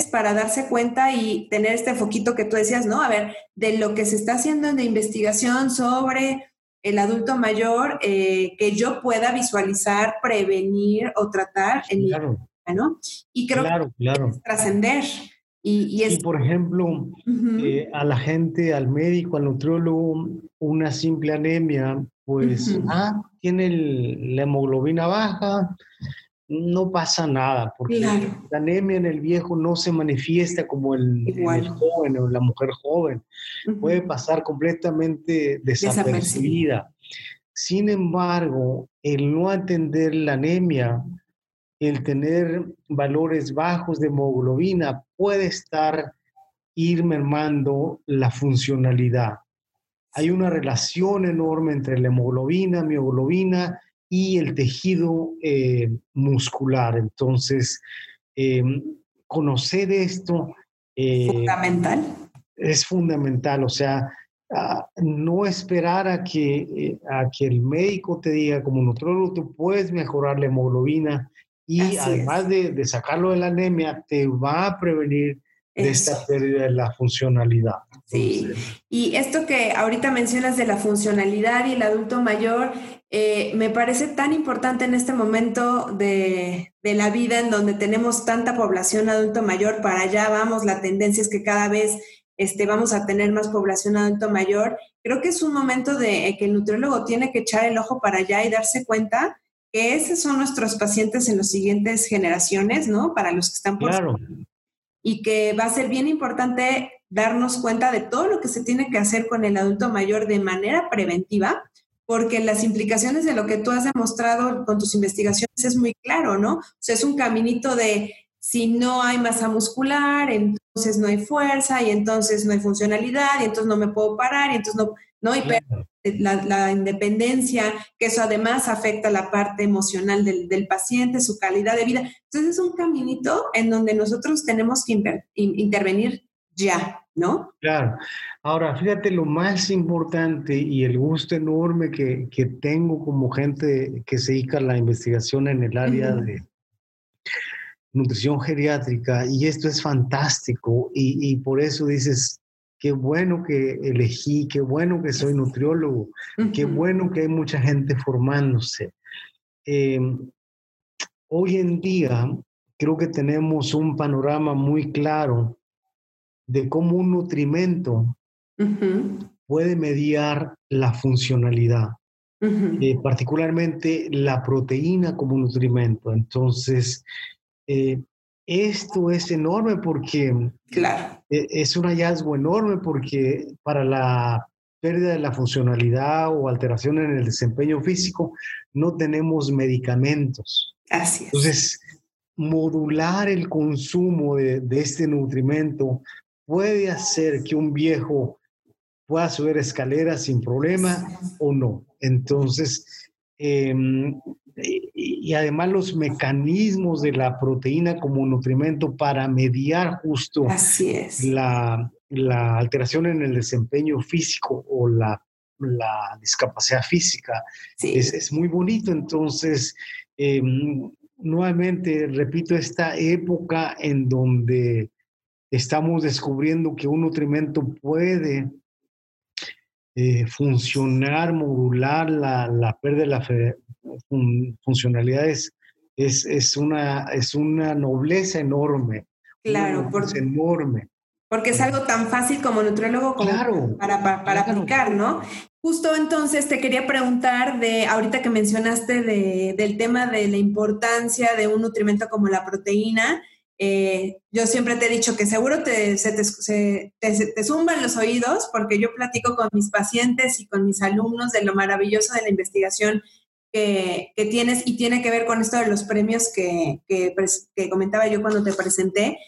para darse cuenta y tener este foquito que tú decías, ¿no? A ver, de lo que se está haciendo en la investigación sobre el adulto mayor, eh, que yo pueda visualizar, prevenir o tratar en claro. ¿no? Y creo que es trascender. Y, es... por ejemplo, eh, a la gente, al médico, al nutriólogo, una simple anemia, pues, ah, tiene la hemoglobina baja, no pasa nada, porque la anemia en el viejo no se manifiesta como el, el joven o la mujer joven, puede pasar completamente desapercibida. Sin embargo, el no atender la anemia el tener valores bajos de hemoglobina puede estar ir mermando la funcionalidad. Hay una relación enorme entre la hemoglobina, mioglobina y el tejido eh, muscular. Entonces, eh, conocer esto eh, fundamental. es fundamental. O sea, no esperar a que, a que el médico te diga, como nutrólogo, tú puedes mejorar la hemoglobina y además de, de, sacarlo de la anemia, te va a prevenir de esta pérdida de la funcionalidad. Sí, y esto que ahorita mencionas de la funcionalidad y el adulto mayor, eh, me parece tan importante en este momento de, de, la vida en donde tenemos tanta población adulto mayor, para allá vamos, la tendencia es que cada vez este, vamos a tener más población adulto mayor. Creo que es un momento de eh, que el nutriólogo tiene que echar el ojo para allá y darse cuenta que esos son nuestros pacientes en las siguientes generaciones, ¿no? Para los que están por... Claro. Y que va a ser bien importante darnos cuenta de todo lo que se tiene que hacer con el adulto mayor de manera preventiva, porque las implicaciones de lo que tú has demostrado con tus investigaciones es muy claro, ¿no? O sea, es un caminito de si no hay masa muscular, entonces no hay fuerza y entonces no hay funcionalidad y entonces no me puedo parar y entonces no, no hay la, la, independencia, que eso además afecta la parte emocional del, del, paciente, su calidad de vida. Entonces es un caminito en donde nosotros tenemos que intervenir ya, ¿no? Claro. Ahora, fíjate lo más importante y el gusto enorme que, que tengo como gente que se dedica a la investigación en el área uh -huh. de nutrición geriátrica, y esto es fantástico, y, y, por eso dices, qué bueno que elegí, qué bueno que soy nutriólogo, uh -huh. qué bueno que hay mucha gente formándose. Eh, hoy en día creo que tenemos un panorama muy claro de cómo un nutrimento uh -huh. puede mediar la funcionalidad, uh -huh. eh, particularmente la proteína como nutrimento. Entonces, eh, esto es enorme porque claro. Eh, es un hallazgo enorme porque para la pérdida de la funcionalidad o alteración en el desempeño físico no tenemos medicamentos. Así es. Entonces, modular el consumo de, de este nutrimento puede hacer que un viejo pueda subir escaleras sin problema o no. Entonces, eh, y además los mecanismos de la proteína como nutrimento para mediar justo es. la, la, alteración en el desempeño físico o la, la discapacidad física sí. es, es, muy bonito. Entonces, eh, nuevamente, repito, esta época en donde estamos descubriendo que un nutrimento puede eh, funcionar, modular la, la pérdida de la fe, fun, funcionalidad es, es, una, es una nobleza enorme. Claro, por, enorme. Porque es algo tan fácil como nutriólogo como claro, para, para, para claro. aplicar, ¿no? Justo entonces te quería preguntar de, ahorita que mencionaste de, del tema de la importancia de un nutrimento como la proteína, eh, yo siempre te he dicho que seguro te, se te, se, te, te, zumban los oídos porque yo platico con mis pacientes y con mis alumnos de lo maravilloso de la investigación que, tienes y tiene que ver con esto de los premios que, que, que, comentaba yo cuando te presenté,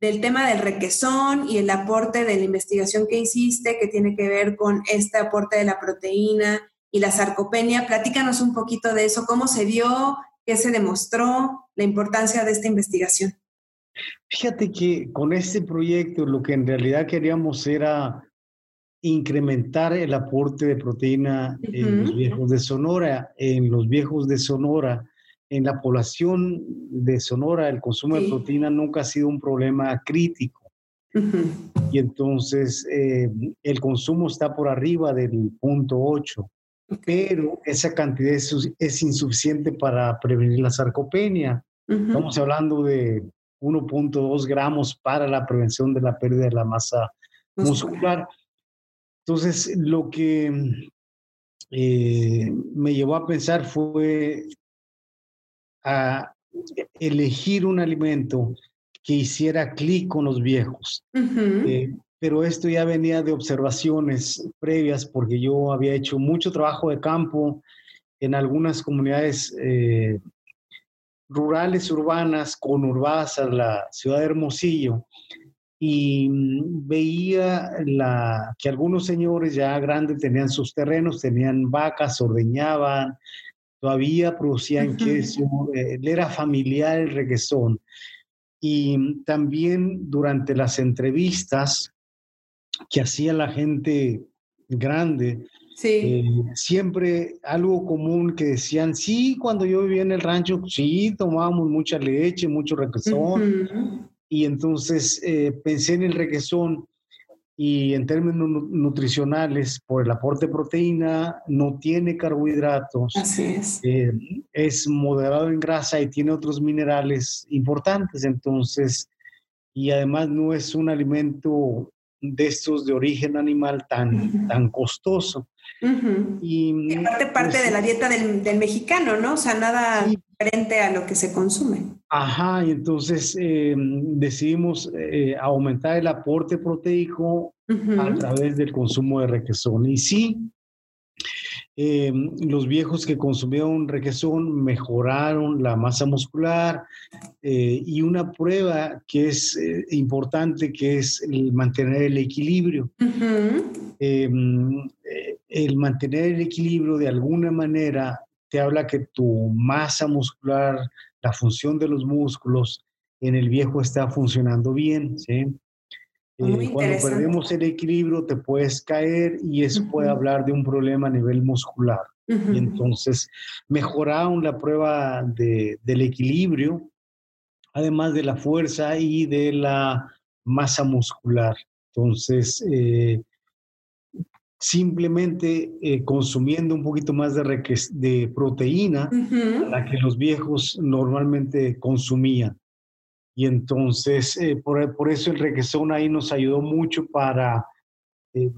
del tema del requesón y el aporte de la investigación que hiciste que tiene que ver con este aporte de la proteína y la sarcopenia. Platícanos un poquito de eso, cómo se dio, qué se demostró, la importancia de esta investigación. Fíjate que con este proyecto lo que en realidad queríamos era incrementar el aporte de proteína uh -huh. en los viejos de Sonora. En los viejos de Sonora, en la población de Sonora, el consumo sí. de proteína nunca ha sido un problema crítico. Uh -huh. Y entonces eh, el consumo está por arriba del punto 8, okay. pero esa cantidad es, es, insuficiente para prevenir la sarcopenia. Uh -huh. Estamos hablando de 1.2 gramos para la prevención de la pérdida de la masa muscular. Entonces, lo que eh, me llevó a pensar fue a elegir un alimento que hiciera clic con los viejos. Uh -huh. eh, pero esto ya venía de observaciones previas porque yo había hecho mucho trabajo de campo en algunas comunidades eh, rurales, urbanas, conurbadas a la ciudad de Hermosillo, y veía la, que algunos señores ya grandes tenían sus terrenos, tenían vacas, ordeñaban, todavía producían uh -huh. queso, eh, era familiar el requesón. Y también durante las entrevistas que hacía la gente grande, Sí. Eh, siempre algo común que decían, sí, cuando yo vivía en el rancho, sí, tomábamos mucha leche, mucho requesón, uh -huh. y entonces eh, pensé en el requesón y en términos nutricionales, por el aporte de proteína, no tiene carbohidratos, Así es. eh, es moderado en grasa y tiene otros minerales importantes, entonces, y además no es un alimento de estos de origen animal tan, tan costoso. Ujú. Y, Y aparte parte pues, de la dieta del, del mexicano, ¿no? O sea, nada Sí. diferente a lo que se consume. Ajá, y entonces eh, decidimos eh, aumentar el aporte proteico a través del consumo de requesón. Y sí, eh, los viejos que consumieron requesón mejoraron la masa muscular eh, y una prueba que es eh, importante que es el mantener el equilibrio. El mantener el equilibrio de alguna manera te habla que tu masa muscular, la función de los músculos en el viejo está funcionando bien, ¿sí? Eh, cuando perdemos el equilibrio te puedes caer y eso puede hablar de un problema a nivel muscular. Y entonces mejoraron la prueba de- del equilibrio, además de la fuerza y de la masa muscular. Entonces, eh, simplemente eh, consumiendo un poquito más de, proteína, la que los viejos normalmente consumían. Y entonces, eh, por, por eso el requesón ahí nos ayudó mucho para eh,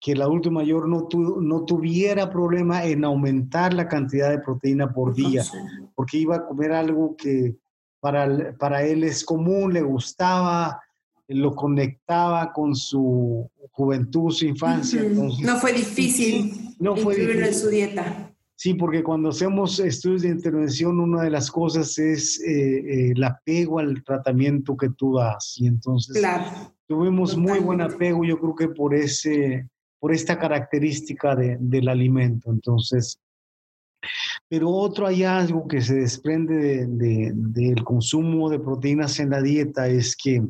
que el adulto mayor no, tu- no tuviera problema en aumentar la cantidad de proteína por día, porque iba a comer algo que para, para él es común, le gustaba, lo conectaba con su juventud, su infancia. Entonces, No fue difícil no fue incluirlo en su dieta. Sí, porque cuando hacemos estudios de intervención, una de las cosas es eh, eh, el apego al tratamiento que tú das. Y entonces Claro. tuvimos muy buen totalmente. apego, yo creo que por, ese, por esta característica de- del alimento. Entonces, pero otro hallazgo que se desprende de- de- del consumo de proteínas en la dieta es que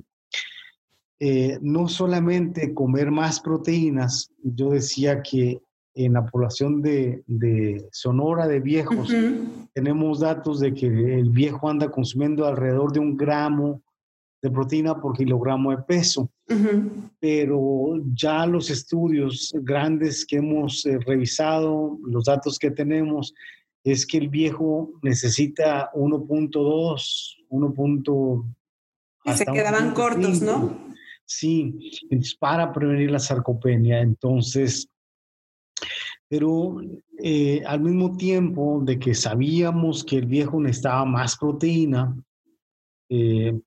eh, no solamente comer más proteínas, yo decía que en la población de, de Sonora de viejos, Ujú. tenemos datos de que el viejo anda consumiendo alrededor de un gramo de proteína por kilogramo de peso, Ujú. pero ya los estudios grandes que hemos eh, revisado, los datos que tenemos, es que el viejo necesita 1.2, 1. Y se quedaban 1.5. cortos, ¿no? Sí, para prevenir la sarcopenia. Entonces, pero eh, al mismo tiempo de que sabíamos que el viejo necesitaba más proteína, eh,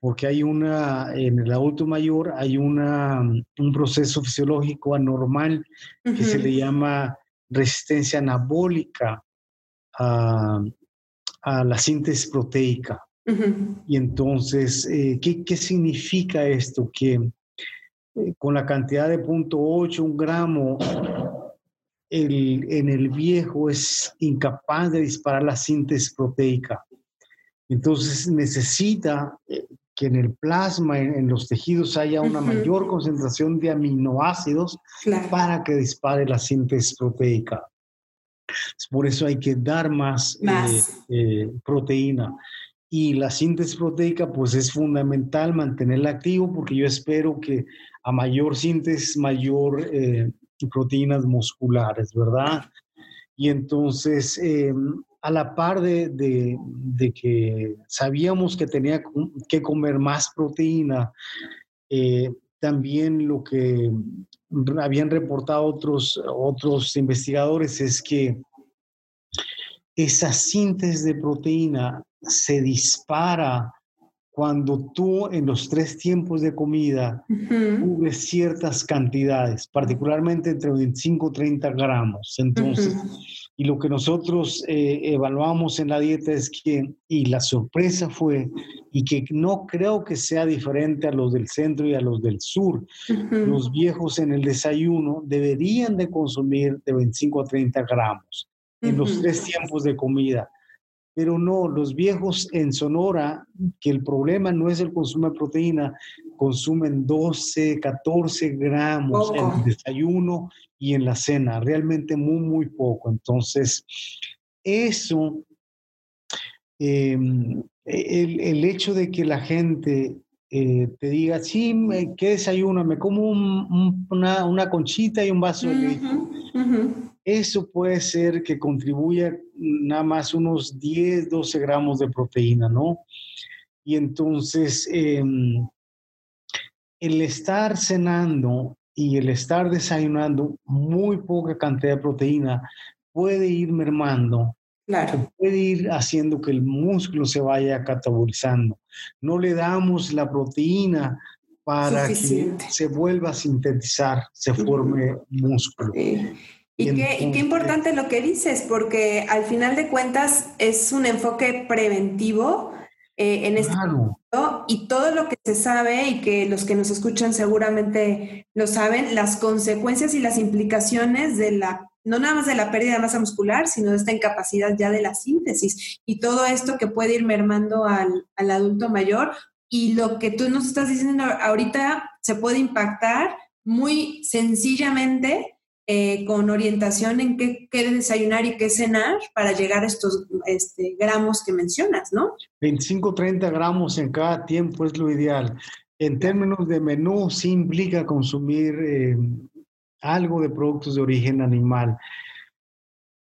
porque hay una, en el adulto mayor hay una, un proceso fisiológico anormal que se le llama resistencia anabólica a, a la síntesis proteica. Y entonces, eh, ¿qué, qué significa esto? Que eh, con la cantidad de 0.8, un gramo, el, en el viejo es incapaz de disparar la síntesis proteica. Entonces necesita eh, que en el plasma, en, en los tejidos, haya una mayor concentración de aminoácidos Claro. para que dispare la síntesis proteica. Por eso hay que dar más, eh, Más. eh, proteína. Y la síntesis proteica, pues es fundamental mantenerla activo porque yo espero que a mayor síntesis, mayor eh, proteínas musculares, ¿verdad? Y entonces, eh, a la par de, de- de que sabíamos que tenía que comer más proteína, eh, también lo que habían reportado otros, otros investigadores es que esa síntesis de proteína se dispara cuando tú en los tres tiempos de comida cubres ciertas cantidades, particularmente entre 25 y 30 gramos. Entonces, y lo que nosotros eh, evaluamos en la dieta es que, y la sorpresa fue, y que no creo que sea diferente a los del centro y a los del sur, los viejos en el desayuno deberían de consumir de 25 a 30 gramos en los tres tiempos de comida. Pero no, los viejos en Sonora, que el problema no es el consumo de proteína, consumen 12, 14 gramos en el desayuno y en la cena, realmente muy, muy poco. Entonces, eso, eh, el, el hecho de que la gente eh, te diga, sí, ¿qué desayuno? Me como una, conchita y un vaso de leche. Eso puede ser que contribuya nada más unos 10, 12 gramos de proteína, ¿no? Y entonces, em, el estar cenando y el estar desayunando muy poca cantidad de proteína puede ir mermando Claro. Puede ir haciendo que el músculo se vaya catabolizando. No le damos la proteína para que se vuelva a sintetizar, se forme músculo. Y, qué, importante lo que dices, porque al final de cuentas es un enfoque preventivo eh, en este momento y todo lo que se sabe y que los que nos escuchan seguramente lo saben, las consecuencias y las implicaciones de la no nada más de la pérdida de masa muscular, sino de esta incapacidad ya de la síntesis y todo esto que puede ir mermando al, adulto mayor. Y lo que tú nos estás diciendo ahorita se puede impactar muy sencillamente eh, con orientación en qué, qué, desayunar y qué cenar para llegar a estos este, gramos que mencionas, ¿no? 25, 30 gramos en cada tiempo es lo ideal. En términos de menú, sí implica consumir eh, algo de productos de origen animal.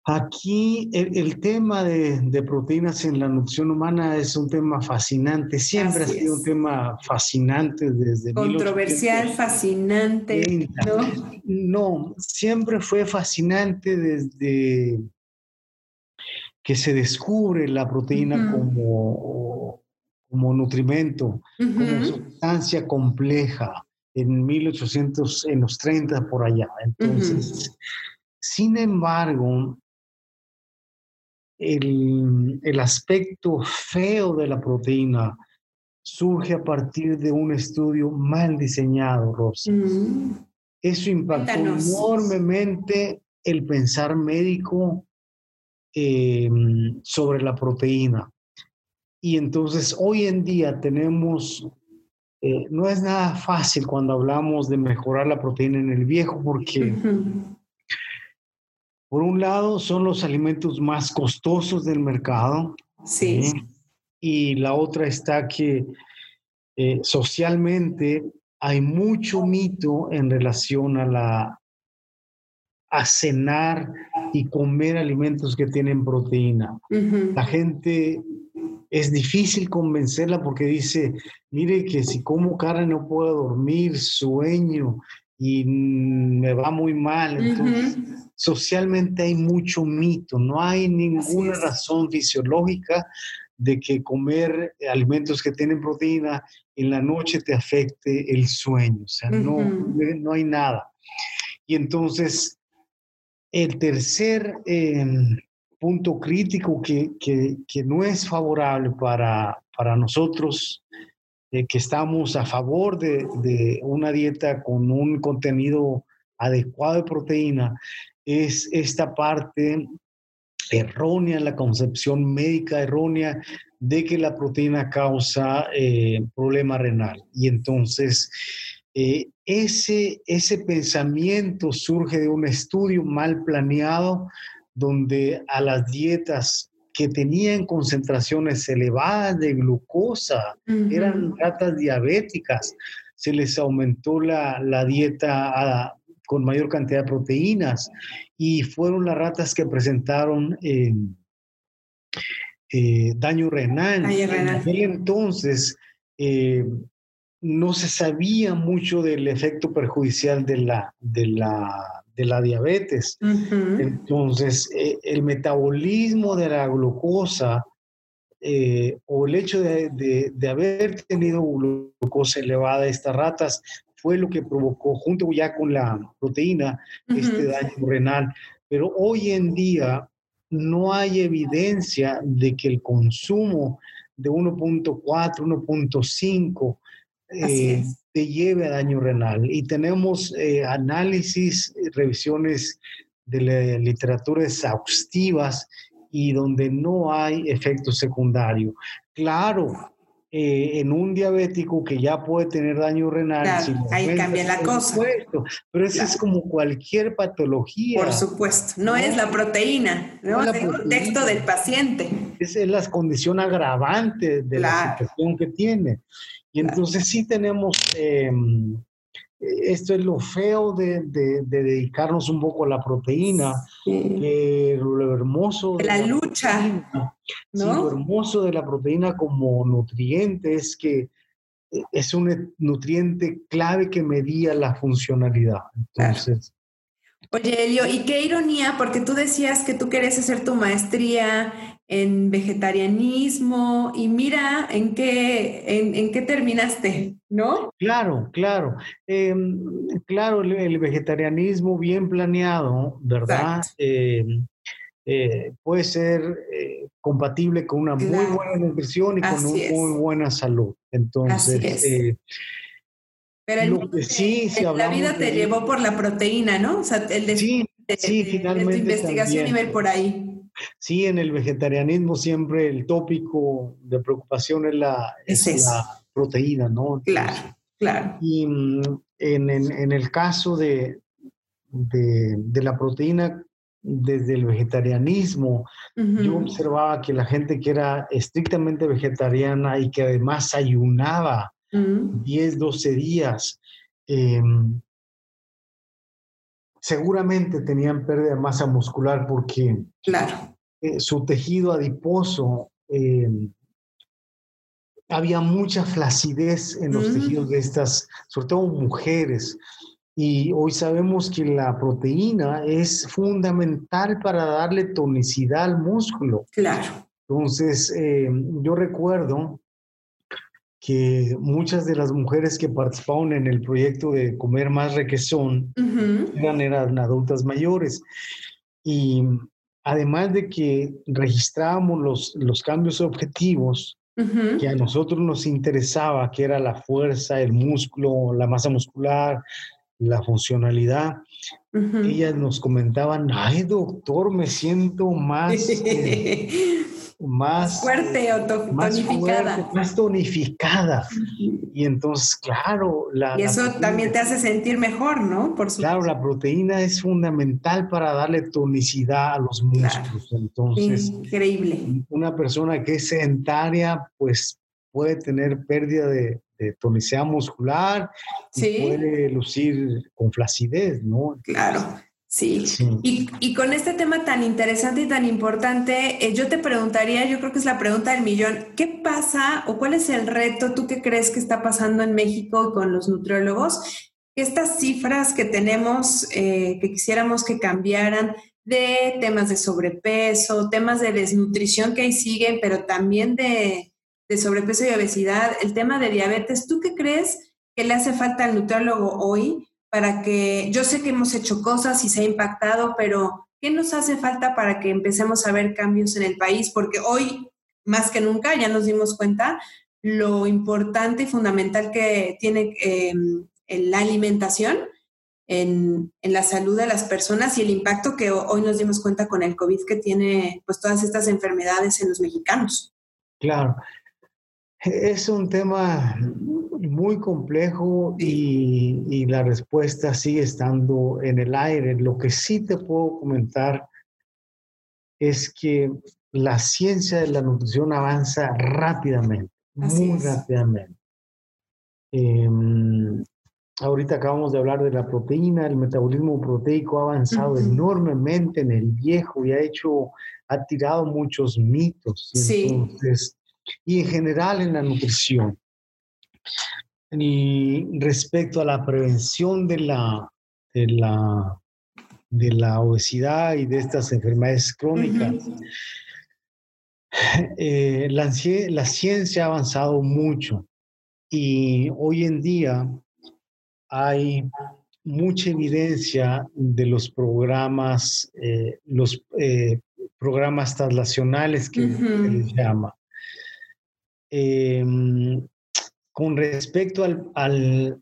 Aquí el, tema de, proteínas en la nutrición humana es un tema fascinante, siempre ha sido un tema fascinante desde... Controversial, fascinante. ¿no? no, siempre fue fascinante desde que se descubre la proteína como, como nutrimento, como sustancia compleja en 1800, en los 30 por allá. Entonces, sin embargo, el, el, aspecto feo de la proteína surge a partir de un estudio mal diseñado, Rosa. Mm. Eso impactó enormemente el pensar médico eh, sobre la proteína. Y entonces hoy en día tenemos eh, no es nada fácil cuando hablamos de mejorar la proteína en el viejo porque, por un lado, son los alimentos más costosos del mercado. Sí. ¿eh? Y la otra está que eh, socialmente hay mucho mito en relación a la a cenar y comer alimentos que tienen proteína. La gente es difícil convencerla porque dice, mire que si como carne no puedo dormir, sueño y me va muy mal. Entonces, socialmente hay mucho mito, no hay ninguna razón fisiológica de que comer alimentos que tienen proteína en la noche te afecte el sueño, o sea, no, no hay nada. Y entonces, el tercer em, punto crítico que, que, no es favorable para, para nosotros, que estamos a favor de, de, una dieta con un contenido adecuado de proteína, es esta parte errónea, la concepción médica errónea de que la proteína causa eh, problema renal. Y entonces, eh, ese, ese pensamiento surge de un estudio mal planeado donde a las dietas que tenían concentraciones elevadas de glucosa, eran ratas diabéticas, se les aumentó la, dieta con mayor cantidad de proteínas. Y fueron las ratas que presentaron eh, eh, daño renal. entonces eh, no se sabía mucho del efecto perjudicial de la, de la de la diabetes. Entonces, eh, el metabolismo de la glucosa eh, o el hecho de, haber tenido glucosa elevada estas ratas fue lo que provocó, junto ya con la proteína, este daño renal. Pero hoy en día no hay evidencia de que el consumo de 1.4, 1.5 eh, lleve a daño renal. Y tenemos eh, análisis, revisiones de la literatura exhaustivas y donde no hay efecto secundario. Claro, eh, en un diabético que ya puede tener daño renal. Claro, ahí cambia la cosa. Supuesto, pero eso es como cualquier patología. Por supuesto, no, es la proteína, no, es el contexto del paciente. Es la condición agravante de la situación que tiene. Y entonces sí tenemos em, esto es lo feo de, dedicarnos un poco a la proteína, lo hermoso. De la, lucha. lo hermoso de la proteína como nutriente es que es un nutriente clave que medía la funcionalidad. Entonces. Oye, Elio, y qué ironía, porque tú decías que tú querías hacer tu maestría en vegetarianismo y mira en qué, en, qué terminaste, ¿no? Claro, claro. Em, claro, el, vegetarianismo bien planeado, ¿verdad? Em, eh, puede ser eh, compatible con una muy buena nutrición y con una muy buena salud. Entonces, eh, pero el, que sí, si la vida te llevó por la proteína, ¿no? O sea, el de, sí, sí, finalmente tu investigación y ver por ahí. Sí, en el vegetarianismo siempre el tópico de preocupación es la, proteína, ¿no? claro, claro. Y mm, en, el caso de, de, la proteína desde el vegetarianismo, yo observaba que la gente que era estrictamente vegetariana y que además ayunaba 10, 12 días, em, seguramente tenían pérdida de masa muscular porque claro. Eh, su tejido adiposo, eh, había mucha flacidez en los mm. tejidos de estas, sobre todo mujeres. Y hoy sabemos que la proteína es fundamental para darle tonicidad al músculo. Claro. Entonces, eh, yo recuerdo que muchas de las mujeres que participaron en el proyecto de comer más requesón eran, adultas mayores. Y además de que registrábamos los, los cambios objetivos que a nosotros nos interesaba, que era la fuerza, el músculo, la masa muscular, la funcionalidad, ellas nos comentaban, ay doctor, me siento más... más fuerte o tonificada. más tonificada. Y entonces, claro, la... Y eso también te hace sentir mejor, ¿no? Por claro, la proteína es fundamental para darle tonicidad a los músculos. Entonces, increíble. Una persona que es sedentaria, pues puede tener pérdida de, tonicidad muscular y puede lucir con flacidez, ¿no? Claro. Sí, Y, con este tema tan interesante y tan importante, eh, yo te preguntaría, yo creo que es la pregunta del millón, ¿qué pasa o cuál es el reto tú que crees que está pasando en México con los nutriólogos? Estas cifras que tenemos, eh, que quisiéramos que cambiaran de temas de sobrepeso, temas de desnutrición que ahí siguen, pero también de, de sobrepeso y obesidad, el tema de diabetes, ¿tú qué crees que le hace falta al nutriólogo hoy? Para que, yo sé que hemos hecho cosas y se ha impactado, pero ¿qué nos hace falta para que empecemos a ver cambios en el país? Porque hoy, más que nunca, ya nos dimos cuenta lo importante y fundamental que tiene em, la alimentación en, en, la salud de las personas y el impacto que hoy nos dimos cuenta con el COVID que tiene pues todas estas enfermedades en los mexicanos. Claro, es un tema muy complejo y, la respuesta sigue estando en el aire. Lo que sí te puedo comentar es que la ciencia de la nutrición avanza rápidamente, muy rápidamente. Em, ahorita acabamos de hablar de la proteína, el metabolismo proteico ha avanzado enormemente en el viejo y ha hecho, ha tirado muchos mitos. Entonces, y en general en la nutrición. Y respecto a la prevención de la, de la, de la obesidad y de estas enfermedades crónicas, eh, la, la ciencia ha avanzado mucho y hoy en día hay mucha evidencia de los programas, eh, los eh, programas translacionales que se les llama. Em, con respecto al, al,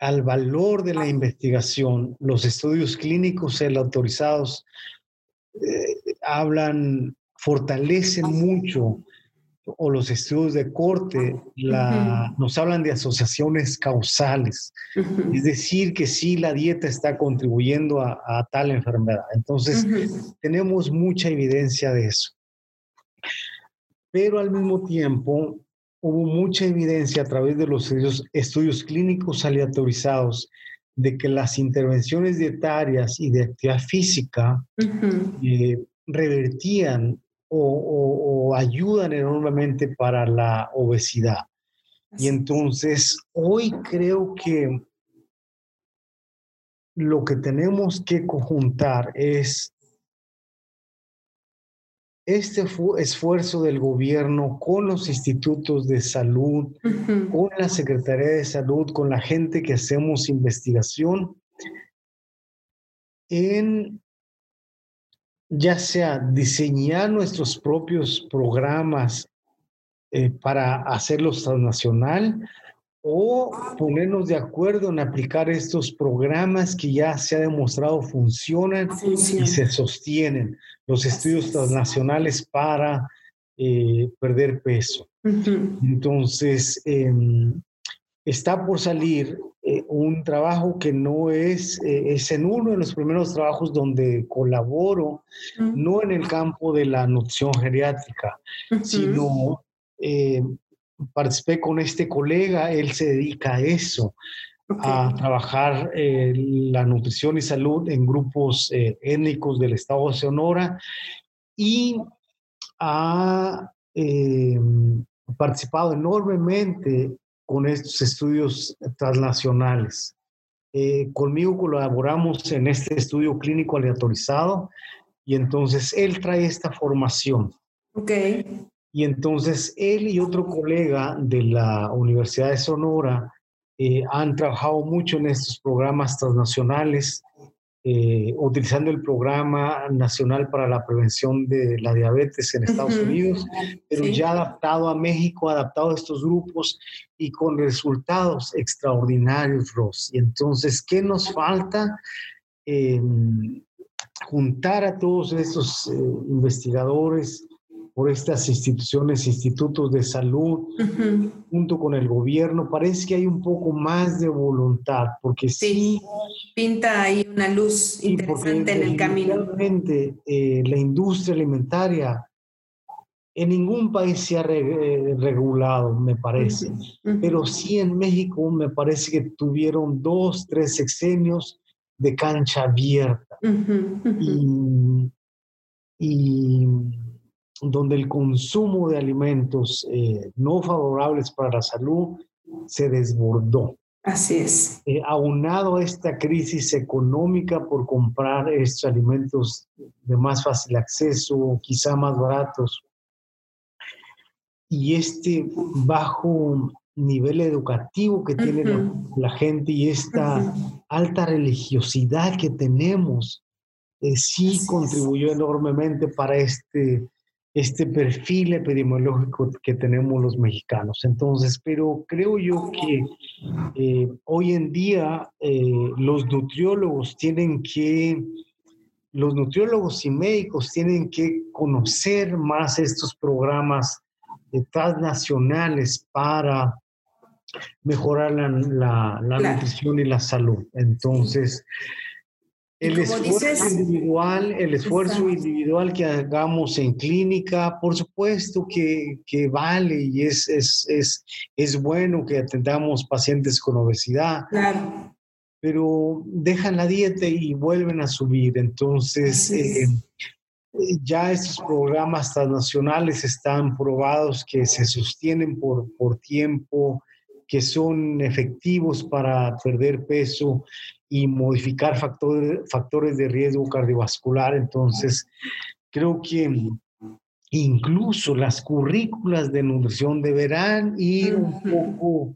al, valor de la investigación, los estudios clínicos el autorizados eh, hablan, fortalecen mucho o los estudios de corte la, nos hablan de asociaciones causales, es decir, que sí la dieta está contribuyendo a, tal enfermedad. Entonces, tenemos mucha evidencia de eso. Pero al mismo tiempo, hubo mucha evidencia a través de los estudios, clínicos aleatorizados de que las intervenciones dietarias y de actividad física eh, revertían o, ayudan enormemente para la obesidad. Y entonces hoy creo que lo que tenemos que conjuntar es este esfuerzo del gobierno con los institutos de salud, con la Secretaría de Salud, con la gente que hacemos investigación en ya sea diseñar nuestros propios programas eh, para hacerlos transnacional o ponernos de acuerdo en aplicar estos programas que ya se ha demostrado funcionan y se sostienen, los estudios transnacionales para eh, perder peso. Entonces, em, está por salir eh, un trabajo que no es, eh, es en uno de los primeros trabajos donde colaboro, no en el campo de la nutrición geriátrica, sino eh, participé con este colega, él se dedica a eso, a trabajar la nutrición y salud en grupos étnicos del estado de Sonora y ha participado enormemente con estos estudios transnacionales. Eh, conmigo colaboramos en este estudio clínico aleatorizado y entonces él trae esta formación. Ok. Y entonces él y otro colega de la Universidad de Sonora eh, han trabajado mucho en estos programas transnacionales eh, utilizando el Programa Nacional para la Prevención de la Diabetes en Estados Unidos, pero ya adaptado a México, adaptado a estos grupos y con resultados extraordinarios, Ross. Y entonces, ¿qué nos falta? Em, juntar a todos estos eh, investigadores, por estas instituciones, institutos de salud, junto con el gobierno, parece que hay un poco más de voluntad, porque sí, pinta ahí una luz interesante en el camino. Realmente eh, la industria alimentaria en ningún país se ha eh, regulado, me parece, pero sí en México me parece que tuvieron dos, tres sexenios de cancha abierta. y, y donde el consumo de alimentos eh, no favorables para la salud se desbordó. Así es. Eh, aunado a esta crisis económica por comprar estos alimentos de más fácil acceso, quizá más baratos, y este bajo nivel educativo que tiene la, gente y esta alta religiosidad que tenemos, eh, sí contribuyó enormemente para este este perfil epidemiológico que tenemos los mexicanos. Entonces, pero creo yo que eh, hoy en día eh, los nutriólogos tienen que, los nutriólogos y médicos tienen que conocer más estos programas transnacionales para mejorar la, nutrición y la salud. Entonces, el esfuerzo individual, el esfuerzo individual que hagamos en clínica, por supuesto que, que vale y es, es, es, es, bueno que atendamos pacientes con obesidad. Claro. Pero dejan la dieta y vuelven a subir. Entonces, eh, ya estos programas transnacionales están probados que se sostienen por, por tiempo, que son efectivos para perder peso y modificar factores, factores de riesgo cardiovascular. Entonces, creo que incluso las currículas de nutrición deberán ir un poco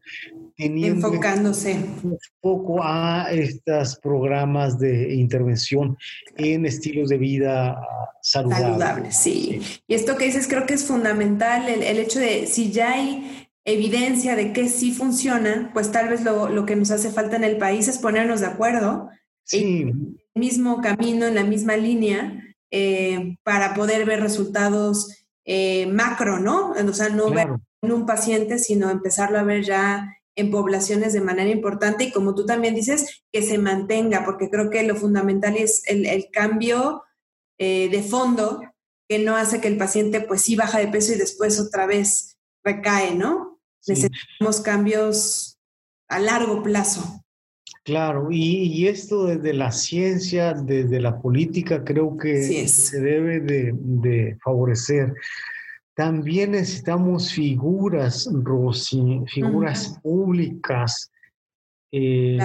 teniendo enfocándose un poco a estos programas de intervención en estilos de vida saludables. Saludable, sí. Y esto que dices creo que es fundamental, el, el hecho de si ya hay evidencia de que sí funciona, pues tal vez lo, que nos hace falta en el país es ponernos de acuerdo en el mismo camino, en la misma línea, eh, para poder ver resultados eh, macro, ¿no? O sea, no ver en un paciente, sino empezarlo a ver ya en poblaciones de manera importante y como tú también dices, que se mantenga, porque creo que lo fundamental es el, cambio eh, de fondo que no hace que el paciente pues sí baja de peso y después otra vez recae, ¿no? Necesitamos cambios a largo plazo. Claro, y, esto desde la ciencia, desde la política, creo que se debe de, favorecer. También necesitamos figuras, Rosy, figuras públicas eh,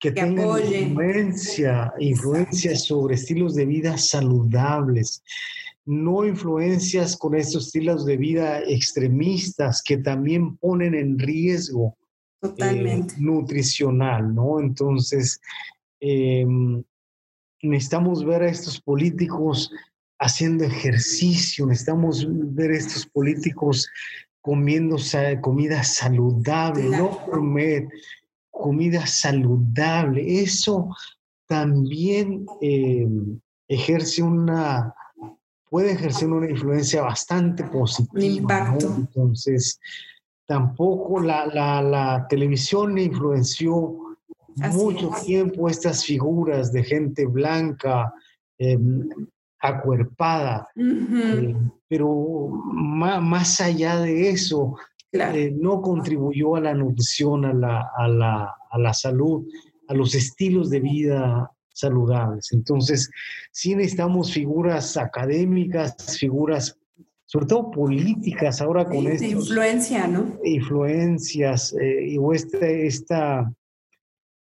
que, tengan influencia, influencia sobre estilos de vida saludables, no influencias con estos estilos de vida extremistas que también ponen en riesgo eh, nutricional, ¿no? Entonces, em, necesitamos ver a estos políticos haciendo ejercicio, necesitamos ver a estos políticos comiendo comida saludable, no comer comida saludable. Eso también em, ejerce una, puede ejercer una influencia bastante positiva. Entonces, tampoco la, la, televisión influenció mucho tiempo estas figuras de gente blanca, em, acuerpada, eh, pero más, allá de eso, eh, no contribuyó a la nutrición, a la, a, la, a la salud, a los estilos de vida saludables. Entonces, sí necesitamos figuras académicas, figuras sobre todo políticas ahora con esto. Influencia, ¿no? Influencias, eh, y este, esta,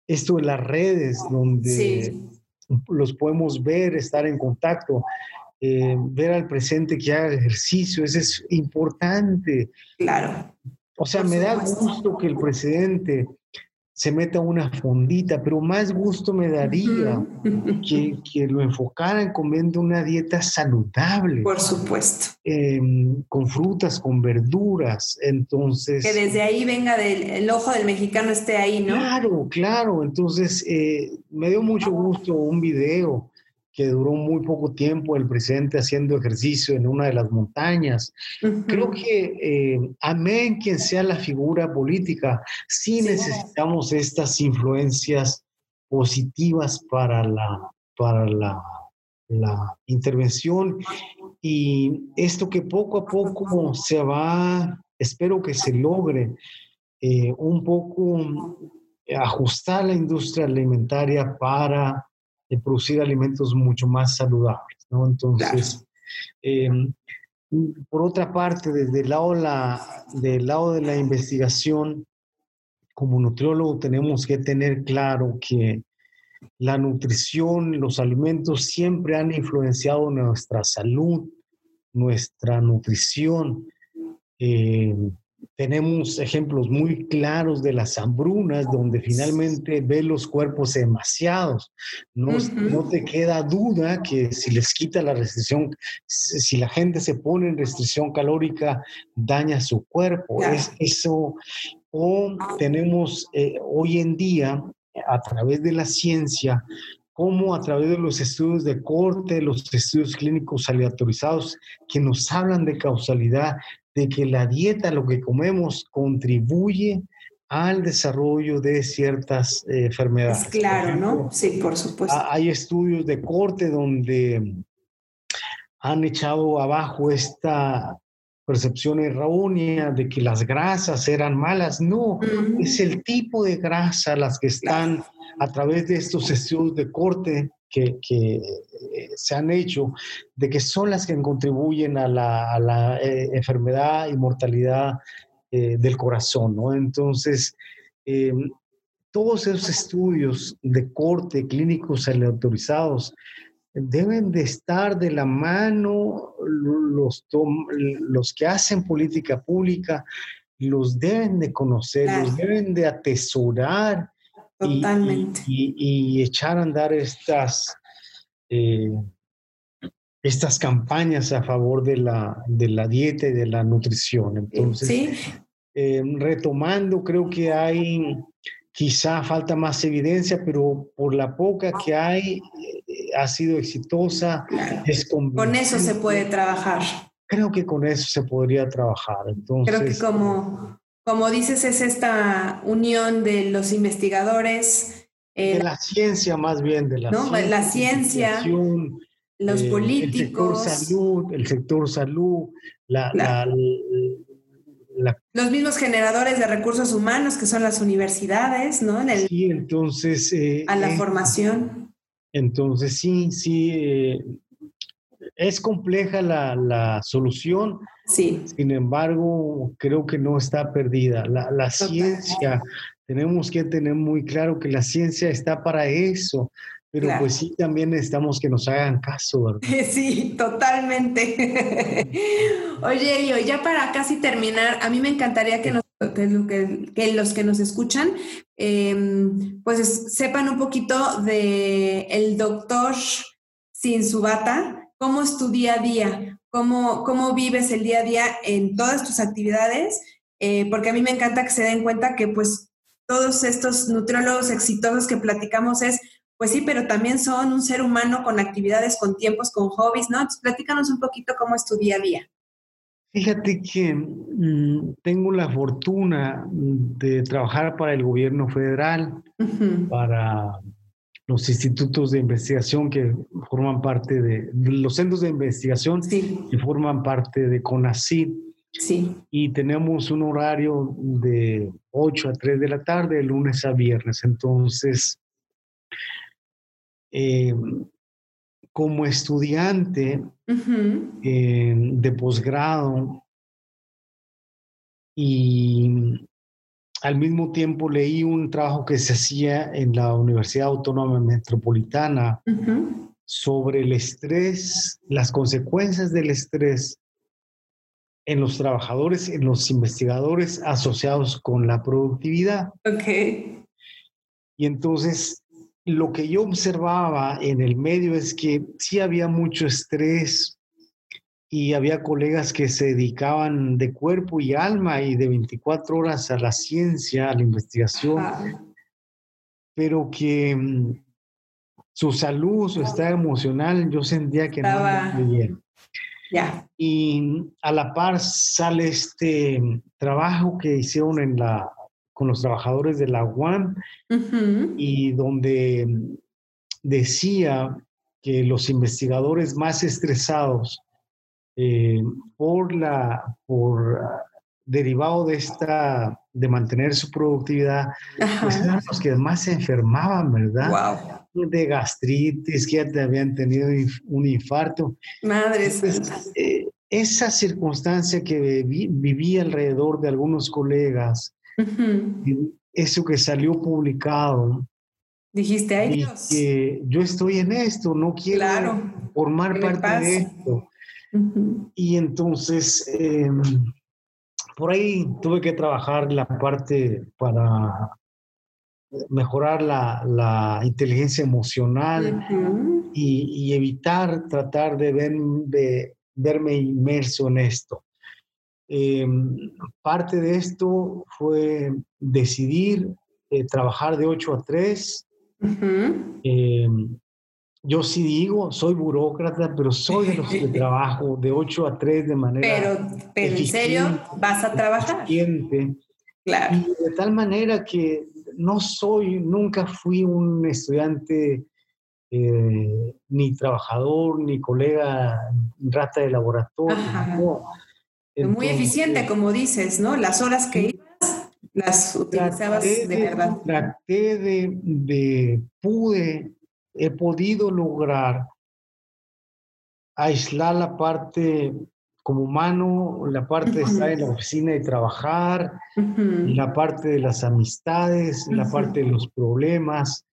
esto de las redes, donde los podemos ver, estar en contacto, eh, ver al presente que haga ejercicio, eso es importante. Claro. O sea, me da gusto que el presidente se meta una fondita, pero más gusto me daría que, que, lo enfocaran comiendo una dieta saludable. Por supuesto. Em, con frutas, con verduras, entonces... Que desde ahí venga del el ojo del mexicano esté ahí, ¿no? Claro, claro, entonces eh, me dio mucho gusto un video que duró muy poco tiempo el presidente haciendo ejercicio en una de las montañas. Creo que, eh, amén quien sea la figura política, sí, necesitamos estas influencias positivas para la, para la, la intervención. Y esto que poco a poco se va, espero que se logre eh, un poco ajustar la industria alimentaria para de producir alimentos mucho más saludables, ¿no? Entonces, em, por otra parte, desde el lado, la, del lado de la investigación, como nutriólogo tenemos que tener claro que la nutrición, los alimentos siempre han influenciado nuestra salud, nuestra nutrición. Eh, tenemos ejemplos muy claros de las hambrunas, donde finalmente ve los cuerpos demasiados. No, no te queda duda que si les quita la restricción, si la gente se pone en restricción calórica, daña su cuerpo. Es eso. O tenemos eh, hoy en día, a través de la ciencia, como a través de los estudios de corte, los estudios clínicos aleatorizados que nos hablan de causalidad, de que la dieta, lo que comemos, contribuye al desarrollo de ciertas eh, enfermedades. Es claro, ¿no? Sí, por supuesto. Hay estudios de corte donde han echado abajo esta percepción errónea de que las grasas eran malas. No, es el tipo de grasa las que están a través de estos estudios de corte que, eh, se han hecho, de que son las que contribuyen a la, eh, enfermedad y mortalidad eh, del corazón, ¿no? Entonces, todos esos estudios de corte clínicos autorizados deben de estar de la mano los, los que hacen política pública, los deben de conocer, los deben de atesorar Totalmente. Y, echar a andar estas, eh, estas campañas a favor de la, de la dieta y de la nutrición. Entonces, eh, retomando, creo que hay quizá falta más evidencia, pero por la poca que hay, eh, ha sido exitosa. Es con eso se puede trabajar. Creo que con eso se podría trabajar. Entonces, Creo que como, como dices, es esta unión de los investigadores. de la ciencia más bien, de la ¿no? ciencia. La ciencia los eh, políticos. El sector salud, el sector salud, la, los mismos generadores de recursos humanos que son las universidades, ¿no? En sí, entonces... Eh, a la formación. Entonces, sí, sí, eh, es compleja la, la, solución. Sí. Sin embargo, creo que no está perdida. La, la ciencia, tenemos que tener muy claro que la ciencia está para eso, pero pues sí, también necesitamos que nos hagan caso, ¿verdad? Sí, totalmente. Oye, Elio, ya para casi terminar, a mí me encantaría que, que, los que nos escuchan, em, pues sepan un poquito de el doctor sin su bata, cómo es tu día a día, cómo, cómo vives el día a día en todas tus actividades, eh, porque a mí me encanta que se den cuenta que pues todos estos nutriólogos exitosos que platicamos es pues sí, pero también son un ser humano con actividades, con tiempos, con hobbies, ¿no? Entonces, platícanos un poquito cómo es tu día a día. Fíjate que mm, tengo la fortuna de trabajar para el gobierno federal, para los institutos de investigación que forman parte de, los centros de investigación que forman parte de CONACYT. Sí. Y tenemos un horario de 8 a 3 de la tarde, de lunes a viernes. Entonces, eh, como estudiante eh, de posgrado y al mismo tiempo leí un trabajo que se hacía en la Universidad Autónoma Metropolitana sobre el estrés, las consecuencias del estrés en los trabajadores, en los investigadores asociados con la productividad. Ok. Y entonces lo que yo observaba en el medio es que sí había mucho estrés y había colegas que se dedicaban de cuerpo y alma y de 24 horas a la ciencia, a la investigación, pero que mm, su salud, su estado emocional, yo sentía que no estaba bien. Ya. Y a la par sale este trabajo que hicieron en la con los trabajadores de la UAM y donde decía que los investigadores más estresados eh, por la por derivado de esta de mantener su productividad pues eran los que más se enfermaban verdad de gastritis que ya habían tenido un infarto. Madre eh, esa circunstancia que viví alrededor de algunos colegas eso que salió publicado. Dijiste a ellos. Que yo estoy en esto, no quiero formar parte de esto. Y entonces, em, por ahí tuve que trabajar la parte para mejorar la, inteligencia emocional y, evitar tratar de, de verme inmerso en esto. Em, parte de esto fue decidir eh, trabajar de 8 a 3. Em, yo sí digo, soy burócrata, pero soy de los que trabajo de 8 a 3 de manera. Pero, pero en serio, vas a trabajar. Claro. Y de tal manera que no soy, nunca fui un estudiante eh, ni trabajador, ni colega rata de laboratorio. No muy eficiente, como dices, ¿no? Las horas que ibas, las utilizabas de, verdad. Traté de, pude, he podido lograr aislar la parte como humano, la parte de estar en la oficina y trabajar, la parte de las amistades, la parte de los problemas.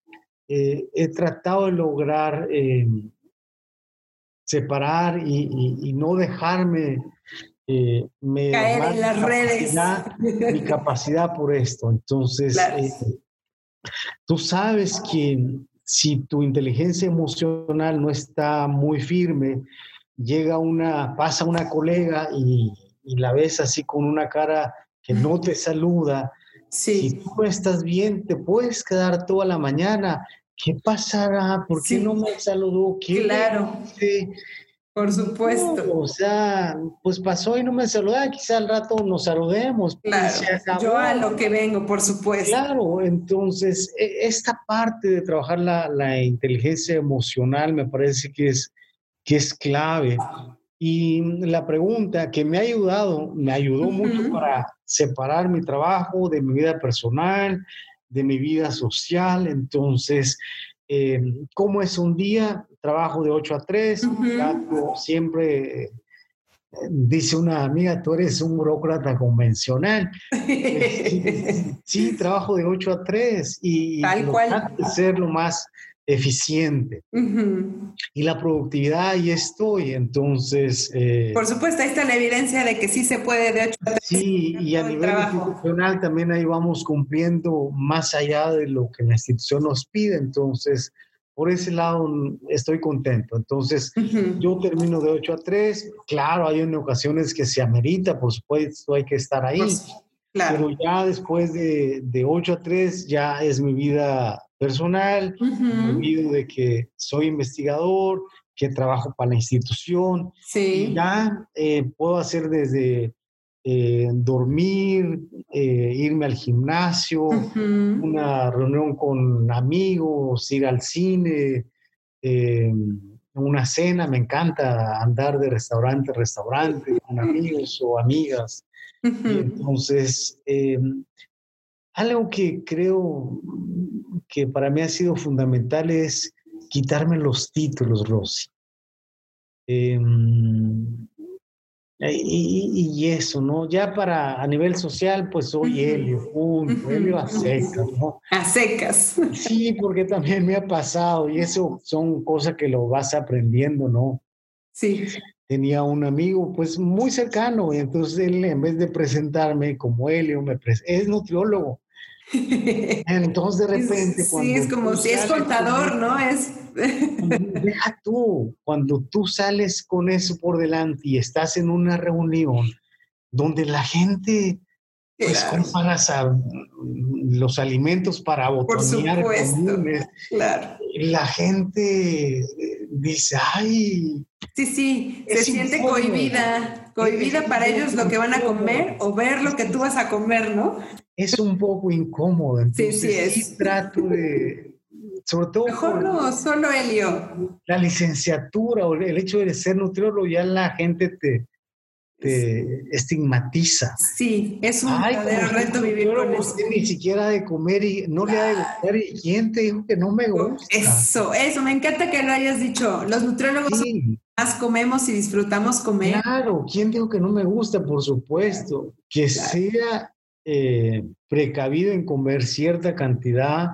Eh, he tratado de lograr eh, separar y, no dejarme eh, me caer en las redes. Mi capacidad por esto. Entonces, eh, tú sabes que si tu inteligencia emocional no está muy firme, llega una, pasa una colega y, la ves así con una cara que no te saluda, Sí. Si tú no estás bien, te puedes quedar toda la mañana. ¿Qué pasará? ¿Por qué Sí. no me saludó? ¿Qué Claro. Por supuesto. No, o sea, pues pasó y no me saludaba, quizá al rato nos saludemos. pues, Claro. Yo a lo que vengo, por supuesto. Claro, entonces e- esta parte de trabajar la, la inteligencia emocional me parece que es, que es clave. Y la pregunta que me ha ayudado, me ayudó mucho Ujú. para separar mi trabajo de mi vida personal, de mi vida social. Entonces, eh, ¿cómo es un día? Trabajo de 8 a 3, Ujú. trato siempre, eh, dice una amiga, tú eres un burócrata convencional. Sí, trabajo de 8 a 3 y Tal lo cual. trato de ser lo más eficiente. Ujú. Y la productividad, ahí estoy. Entonces, eh, Por supuesto, ahí está la evidencia de que sí se puede de 8 a 3. sí, y a nivel institucional también ahí vamos cumpliendo más allá de lo que la institución nos pide. Entonces, por ese lado estoy contento. Entonces, Ujú. yo termino de 8 a 3. Claro, hay en ocasiones que se amerita, por supuesto, hay que estar ahí. Su- Claro. Pero ya después de, de 8 a 3 ya es mi vida personal, Ujú. olvido de que soy investigador, que trabajo para la institución, y Sí. ya eh, puedo hacer desde eh, dormir, eh, irme al gimnasio, Ujú. una reunión con amigos, ir al cine, eh, una cena, me encanta andar de restaurante a restaurante con amigos o amigas. Y Ujú. entonces, eh, algo que creo que para mí ha sido fundamental es quitarme los títulos, Rosy. Eh, y, y eso, ¿no? Ya para a nivel social, pues soy. Helio, punto. Helio a secas, ¿no? A secas. Sí, porque también me ha pasado y eso son cosas que lo vas aprendiendo, ¿no? Sí. tenía un amigo pues muy cercano y entonces él en vez de presentarme como Helio, me es nutriólogo. Entonces de repente Sí, cuando es como si es contador, con- ¿no? Es. Deja tú, cuando tú sales con eso por delante y estás en una reunión donde la gente pues Claro, comparas a los alimentos para botonear comunes, claro. la gente eh, dice, ay, Sí, sí, se Es siente cohibida, cohibida Es para ellos lo que van a comer o ver lo que tú vas a comer, ¿no? Es un poco incómodo. Sí, Entonces, sí es. trato de, sobre todo Mejor no, solo Helio. la licenciatura o el hecho de ser nutriólogo, ya la gente te, te estigmatiza. Sí, es un Ay, verdadero reto vivir con eso. ni siquiera de comer y no le ha de gustar. ¿Y quién te dijo que no me gusta? Eso, eso, me encanta que lo hayas dicho. Los nutriólogos Sí, más comemos y disfrutamos comer. claro, ¿quién dijo que no me gusta? Por supuesto, que sea eh, precavido en comer cierta cantidad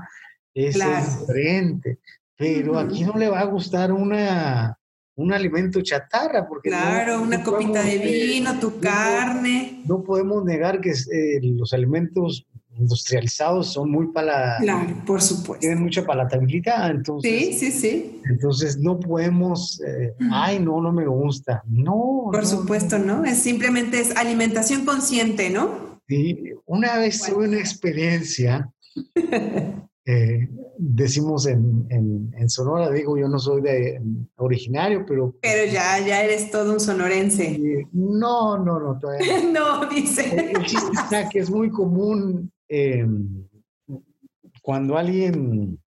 es Claro. diferente, pero aquí no le va a gustar una, un alimento chatarra, porque Claro, no una copita de podemos, vino, tu no- carne. No podemos negar que eh, los alimentos industrializados son muy para Claro, por supuesto. tienen mucha palatabilidad, entonces Sí, sí, sí, entonces no podemos, eh, ay, no, no me gusta. No, por no, supuesto, ¿no? Es simplemente es alimentación consciente, ¿no? Sí, una vez tuve una experiencia, eh, decimos en, en- en Sonora, digo, yo no soy de originario, pero Pero ya, ya eres todo un sonorense. eh, no, no, no, todavía. No, El, dice. el chiste está que es muy común eh, cuando alguien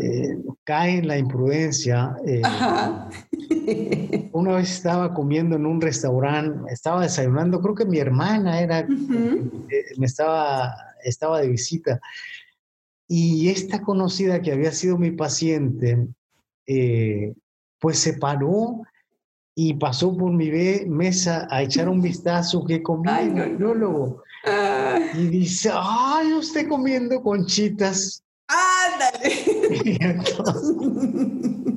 eh, cae en la imprudencia. eh, una vez estaba comiendo en un restaurante, estaba desayunando, creo que mi hermana era Ujú. eh, me estaba, estaba de visita. Y esta conocida que había sido mi paciente, eh, pues se paró y pasó por mi mesa a echar un vistazo que comía el no, no. Ah, Y dice, ay, usted comiendo conchitas. Ándale. Y entonces,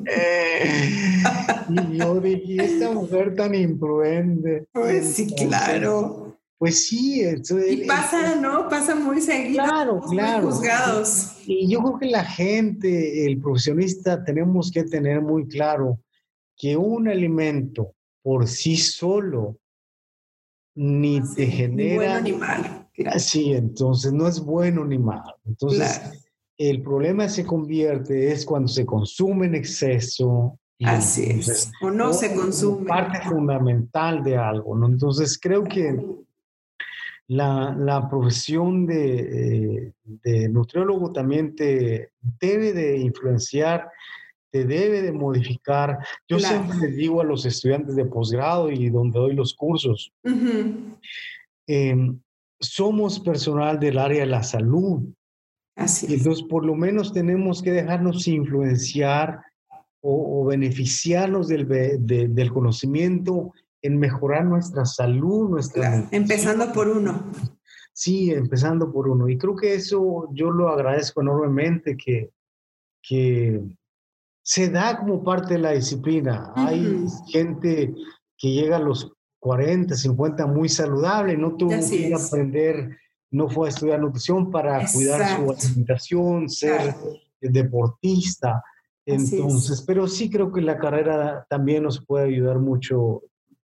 eh, y yo dije, esta mujer tan imprudente. Pues sí, claro. Pues sí, entonces, Y pasa, ¿no? Pasa muy seguido. Claro, muy claro. juzgados. Y yo creo que la gente, el profesionista, tenemos que tener muy claro que un alimento por sí solo ni te Sí, Ni bueno genera ni malo. Sí, entonces no es bueno ni malo. Entonces, el problema se convierte es cuando se consume en exceso. Así es. O no se consume. Parte fundamental de algo, ¿no? Entonces, creo que la, la profesión de, eh, de, nutriólogo también te debe de influenciar, te debe de modificar. Yo siempre les digo a los estudiantes de posgrado y donde doy los cursos, em, somos personal del área de la salud. Así es. Entonces, por lo menos tenemos que dejarnos influenciar o, beneficiarnos del, del conocimiento en mejorar nuestra salud, nuestra... empezando por uno. Sí, empezando por uno. Y creo que eso yo lo agradezco enormemente, que, que se da como parte de la disciplina. Hay gente que llega a los 40, 50 muy saludable, no tuvo que aprender, no fue a estudiar nutrición para cuidar su alimentación, ser deportista. Entonces, pero sí creo que la carrera también nos puede ayudar mucho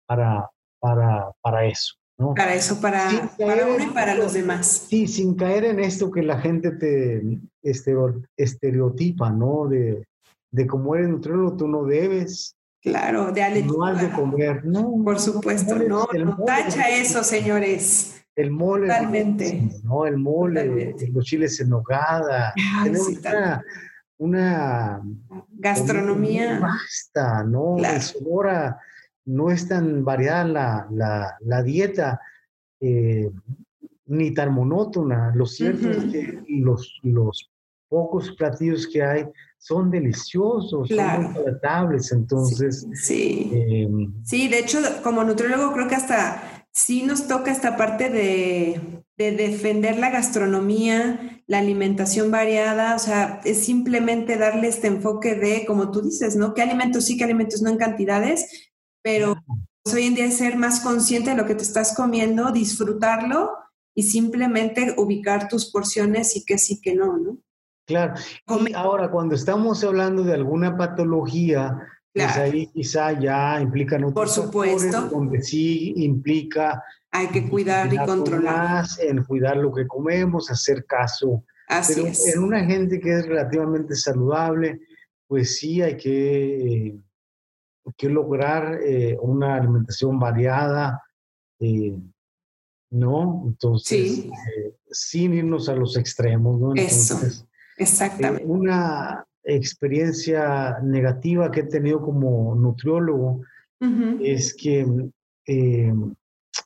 para, para, para eso. ¿no? Para eso, para, para uno y para los demás. Sí, sin caer en esto que la gente te este, estereotipa, ¿no? De, de cómo eres nutriólogo, tú no debes. Claro, de No has de comer, no. Por supuesto, no. tacha eso, señores. El mole. Totalmente. No, el mole, los chiles en nogada. Tenemos una, una, gastronomía. Basta, ¿no? Claro no es tan variada la, dieta, eh, ni tan monótona. Lo cierto es que los, los pocos platillos que hay son deliciosos, son muy palatables, entonces... Sí, em, sí. de hecho, como nutriólogo creo que hasta sí nos toca esta parte de, de, defender la gastronomía, la alimentación variada, o sea, es simplemente darle este enfoque de, como tú dices, ¿no? ¿Qué alimentos sí, qué alimentos no en cantidades? pero pues, hoy en día es ser más consciente de lo que te estás comiendo, disfrutarlo y simplemente ubicar tus porciones y que sí, que no, ¿no? Claro. Y ahora, cuando estamos hablando de alguna patología, pues ahí quizá ya implica otros Por supuesto. donde sí implica hay que cuidar y controlar. en cuidar lo que comemos, hacer caso. Así Pero es. En una gente que es relativamente saludable, pues sí hay que que lograr eh, una alimentación variada, eh, ¿no? Entonces, eh, sin irnos a los extremos, ¿no? Entonces, exactamente. una experiencia negativa que he tenido como nutriólogo es que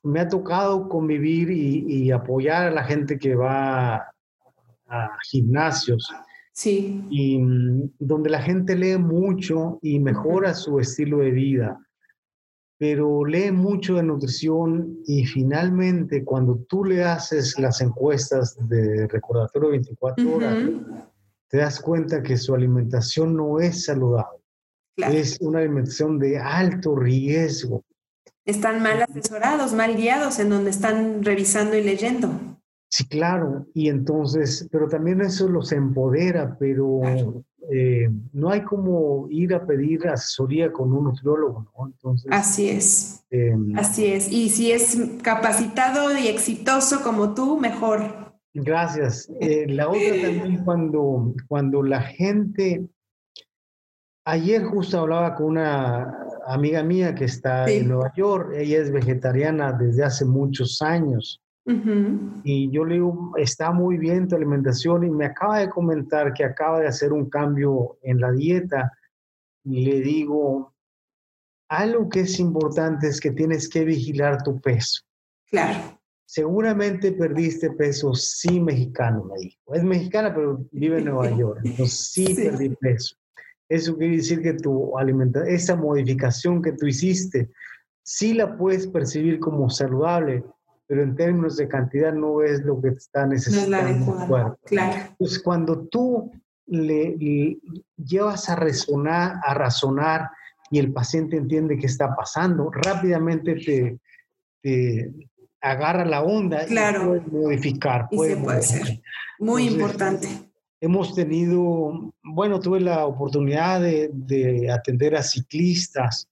me ha tocado convivir y, y, apoyar a la gente que va a gimnasios. Sí. Y mm, donde la gente lee mucho y mejora su estilo de vida, pero lee mucho de nutrición y finalmente cuando tú le haces las encuestas de recordatorio 24 horas, te das cuenta que su alimentación no es saludable. Es una alimentación de alto riesgo. Están mal asesorados, mal guiados en donde están revisando y leyendo. Sí, claro, y entonces, pero también eso los empodera, pero eh, no hay como ir a pedir asesoría con un nutriólogo, ¿no? Entonces, Así es. Em, Así es. Y si es capacitado y exitoso como tú, mejor. Gracias. Eh, la otra también cuando, cuando la gente, ayer justo hablaba con una amiga mía que está en Nueva York, ella es vegetariana desde hace muchos años. Y yo le digo, está muy bien tu alimentación y me acaba de comentar que acaba de hacer un cambio en la dieta. Y le digo, algo que es importante es que tienes que vigilar tu peso. Claro. Seguramente perdiste peso, sí, mexicano, me dijo. Es mexicana, pero vive en Nueva York. Entonces, sí, perdí peso. Eso quiere decir que tu alimentación, esa modificación que tú hiciste, sí la puedes percibir como saludable, pero en términos de cantidad no es lo que está necesitando el cuerpo. Claro. Entonces, cuando tú le, llevas a razonar, a razonar y el paciente entiende qué está pasando, rápidamente te, te agarra la onda claro. y puede modificar. Y se puede ser. Muy importante. Hemos tenido, bueno, tuve la oportunidad de, de atender a ciclistas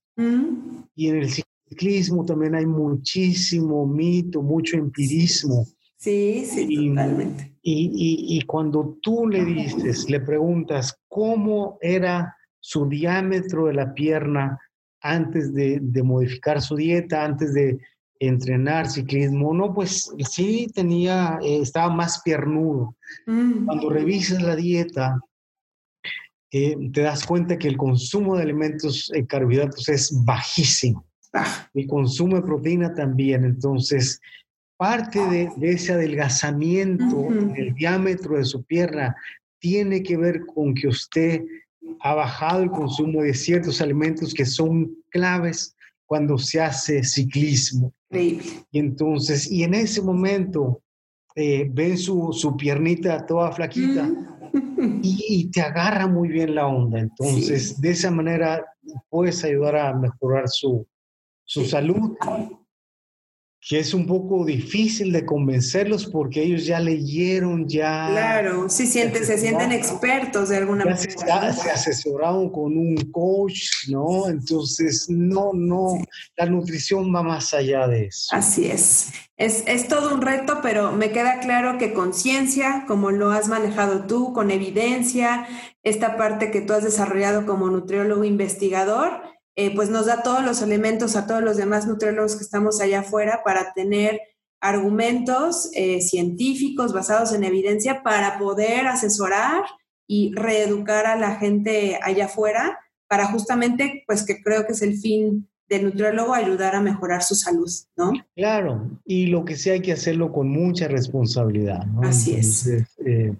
y en el ciclismo también hay muchísimo mito, mucho empirismo. Sí, sí, totalmente. Y, y, cuando tú le dices, le preguntas cómo era su diámetro de la pierna antes de, de modificar su dieta, antes de entrenar ciclismo, no, pues sí tenía, eh, estaba más piernudo. Mm. Cuando revisas la dieta, eh, te das cuenta que el consumo de alimentos en carbohidratos es bajísimo. Ah. El consumo de proteína también. Entonces, parte de, ese adelgazamiento en el diámetro de su pierna tiene que ver con que usted ha bajado el consumo de ciertos alimentos que son claves cuando se hace ciclismo. Y entonces, y en ese momento eh, ven su, su, piernita toda flaquita y, te agarra muy bien la onda. Entonces, de esa manera puedes ayudar a mejorar su, su salud que es un poco difícil de convencerlos porque ellos ya leyeron, ya... Claro, sí sienten, se sienten expertos de alguna manera. Se, asesoraron con un coach, ¿no? Entonces, no, no, la nutrición va más allá de eso. Así es. es. Es todo un reto, pero me queda claro que con ciencia, como lo has manejado tú, con evidencia, esta parte que tú has desarrollado como nutriólogo investigador, eh, pues nos da todos los elementos a todos los demás nutriólogos que estamos allá afuera para tener argumentos eh, científicos basados en evidencia para poder asesorar y reeducar a la gente allá afuera para justamente, pues que creo que es el fin del nutriólogo, ayudar a mejorar su salud, ¿no? Claro, y lo que sí hay que hacerlo con mucha responsabilidad, ¿no? Así es. Eh,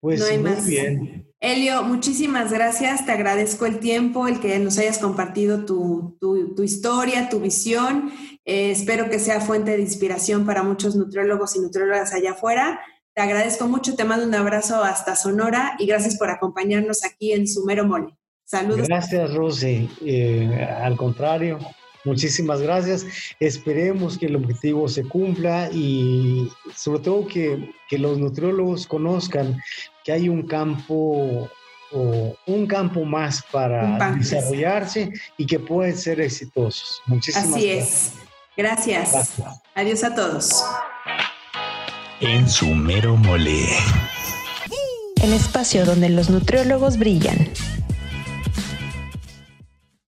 pues no muy más. bien. Elio, muchísimas gracias. Te agradezco el tiempo, el que nos hayas compartido tu, historia, tu visión. Eh, espero que sea fuente de inspiración para muchos nutriólogos y nutriólogas allá afuera. Te agradezco mucho, te mando un abrazo hasta Sonora y gracias por acompañarnos aquí en Sumero Mole. Saludos. Gracias, Rosy. Eh, al contrario, muchísimas gracias. Esperemos que el objetivo se cumpla y sobre todo que, que los nutriólogos conozcan que hay un campo o un campo más para desarrollarse y que pueden ser exitosos. Muchísimas Así es. Gracias. Adiós a todos. En su mero mole. El espacio donde los nutriólogos brillan.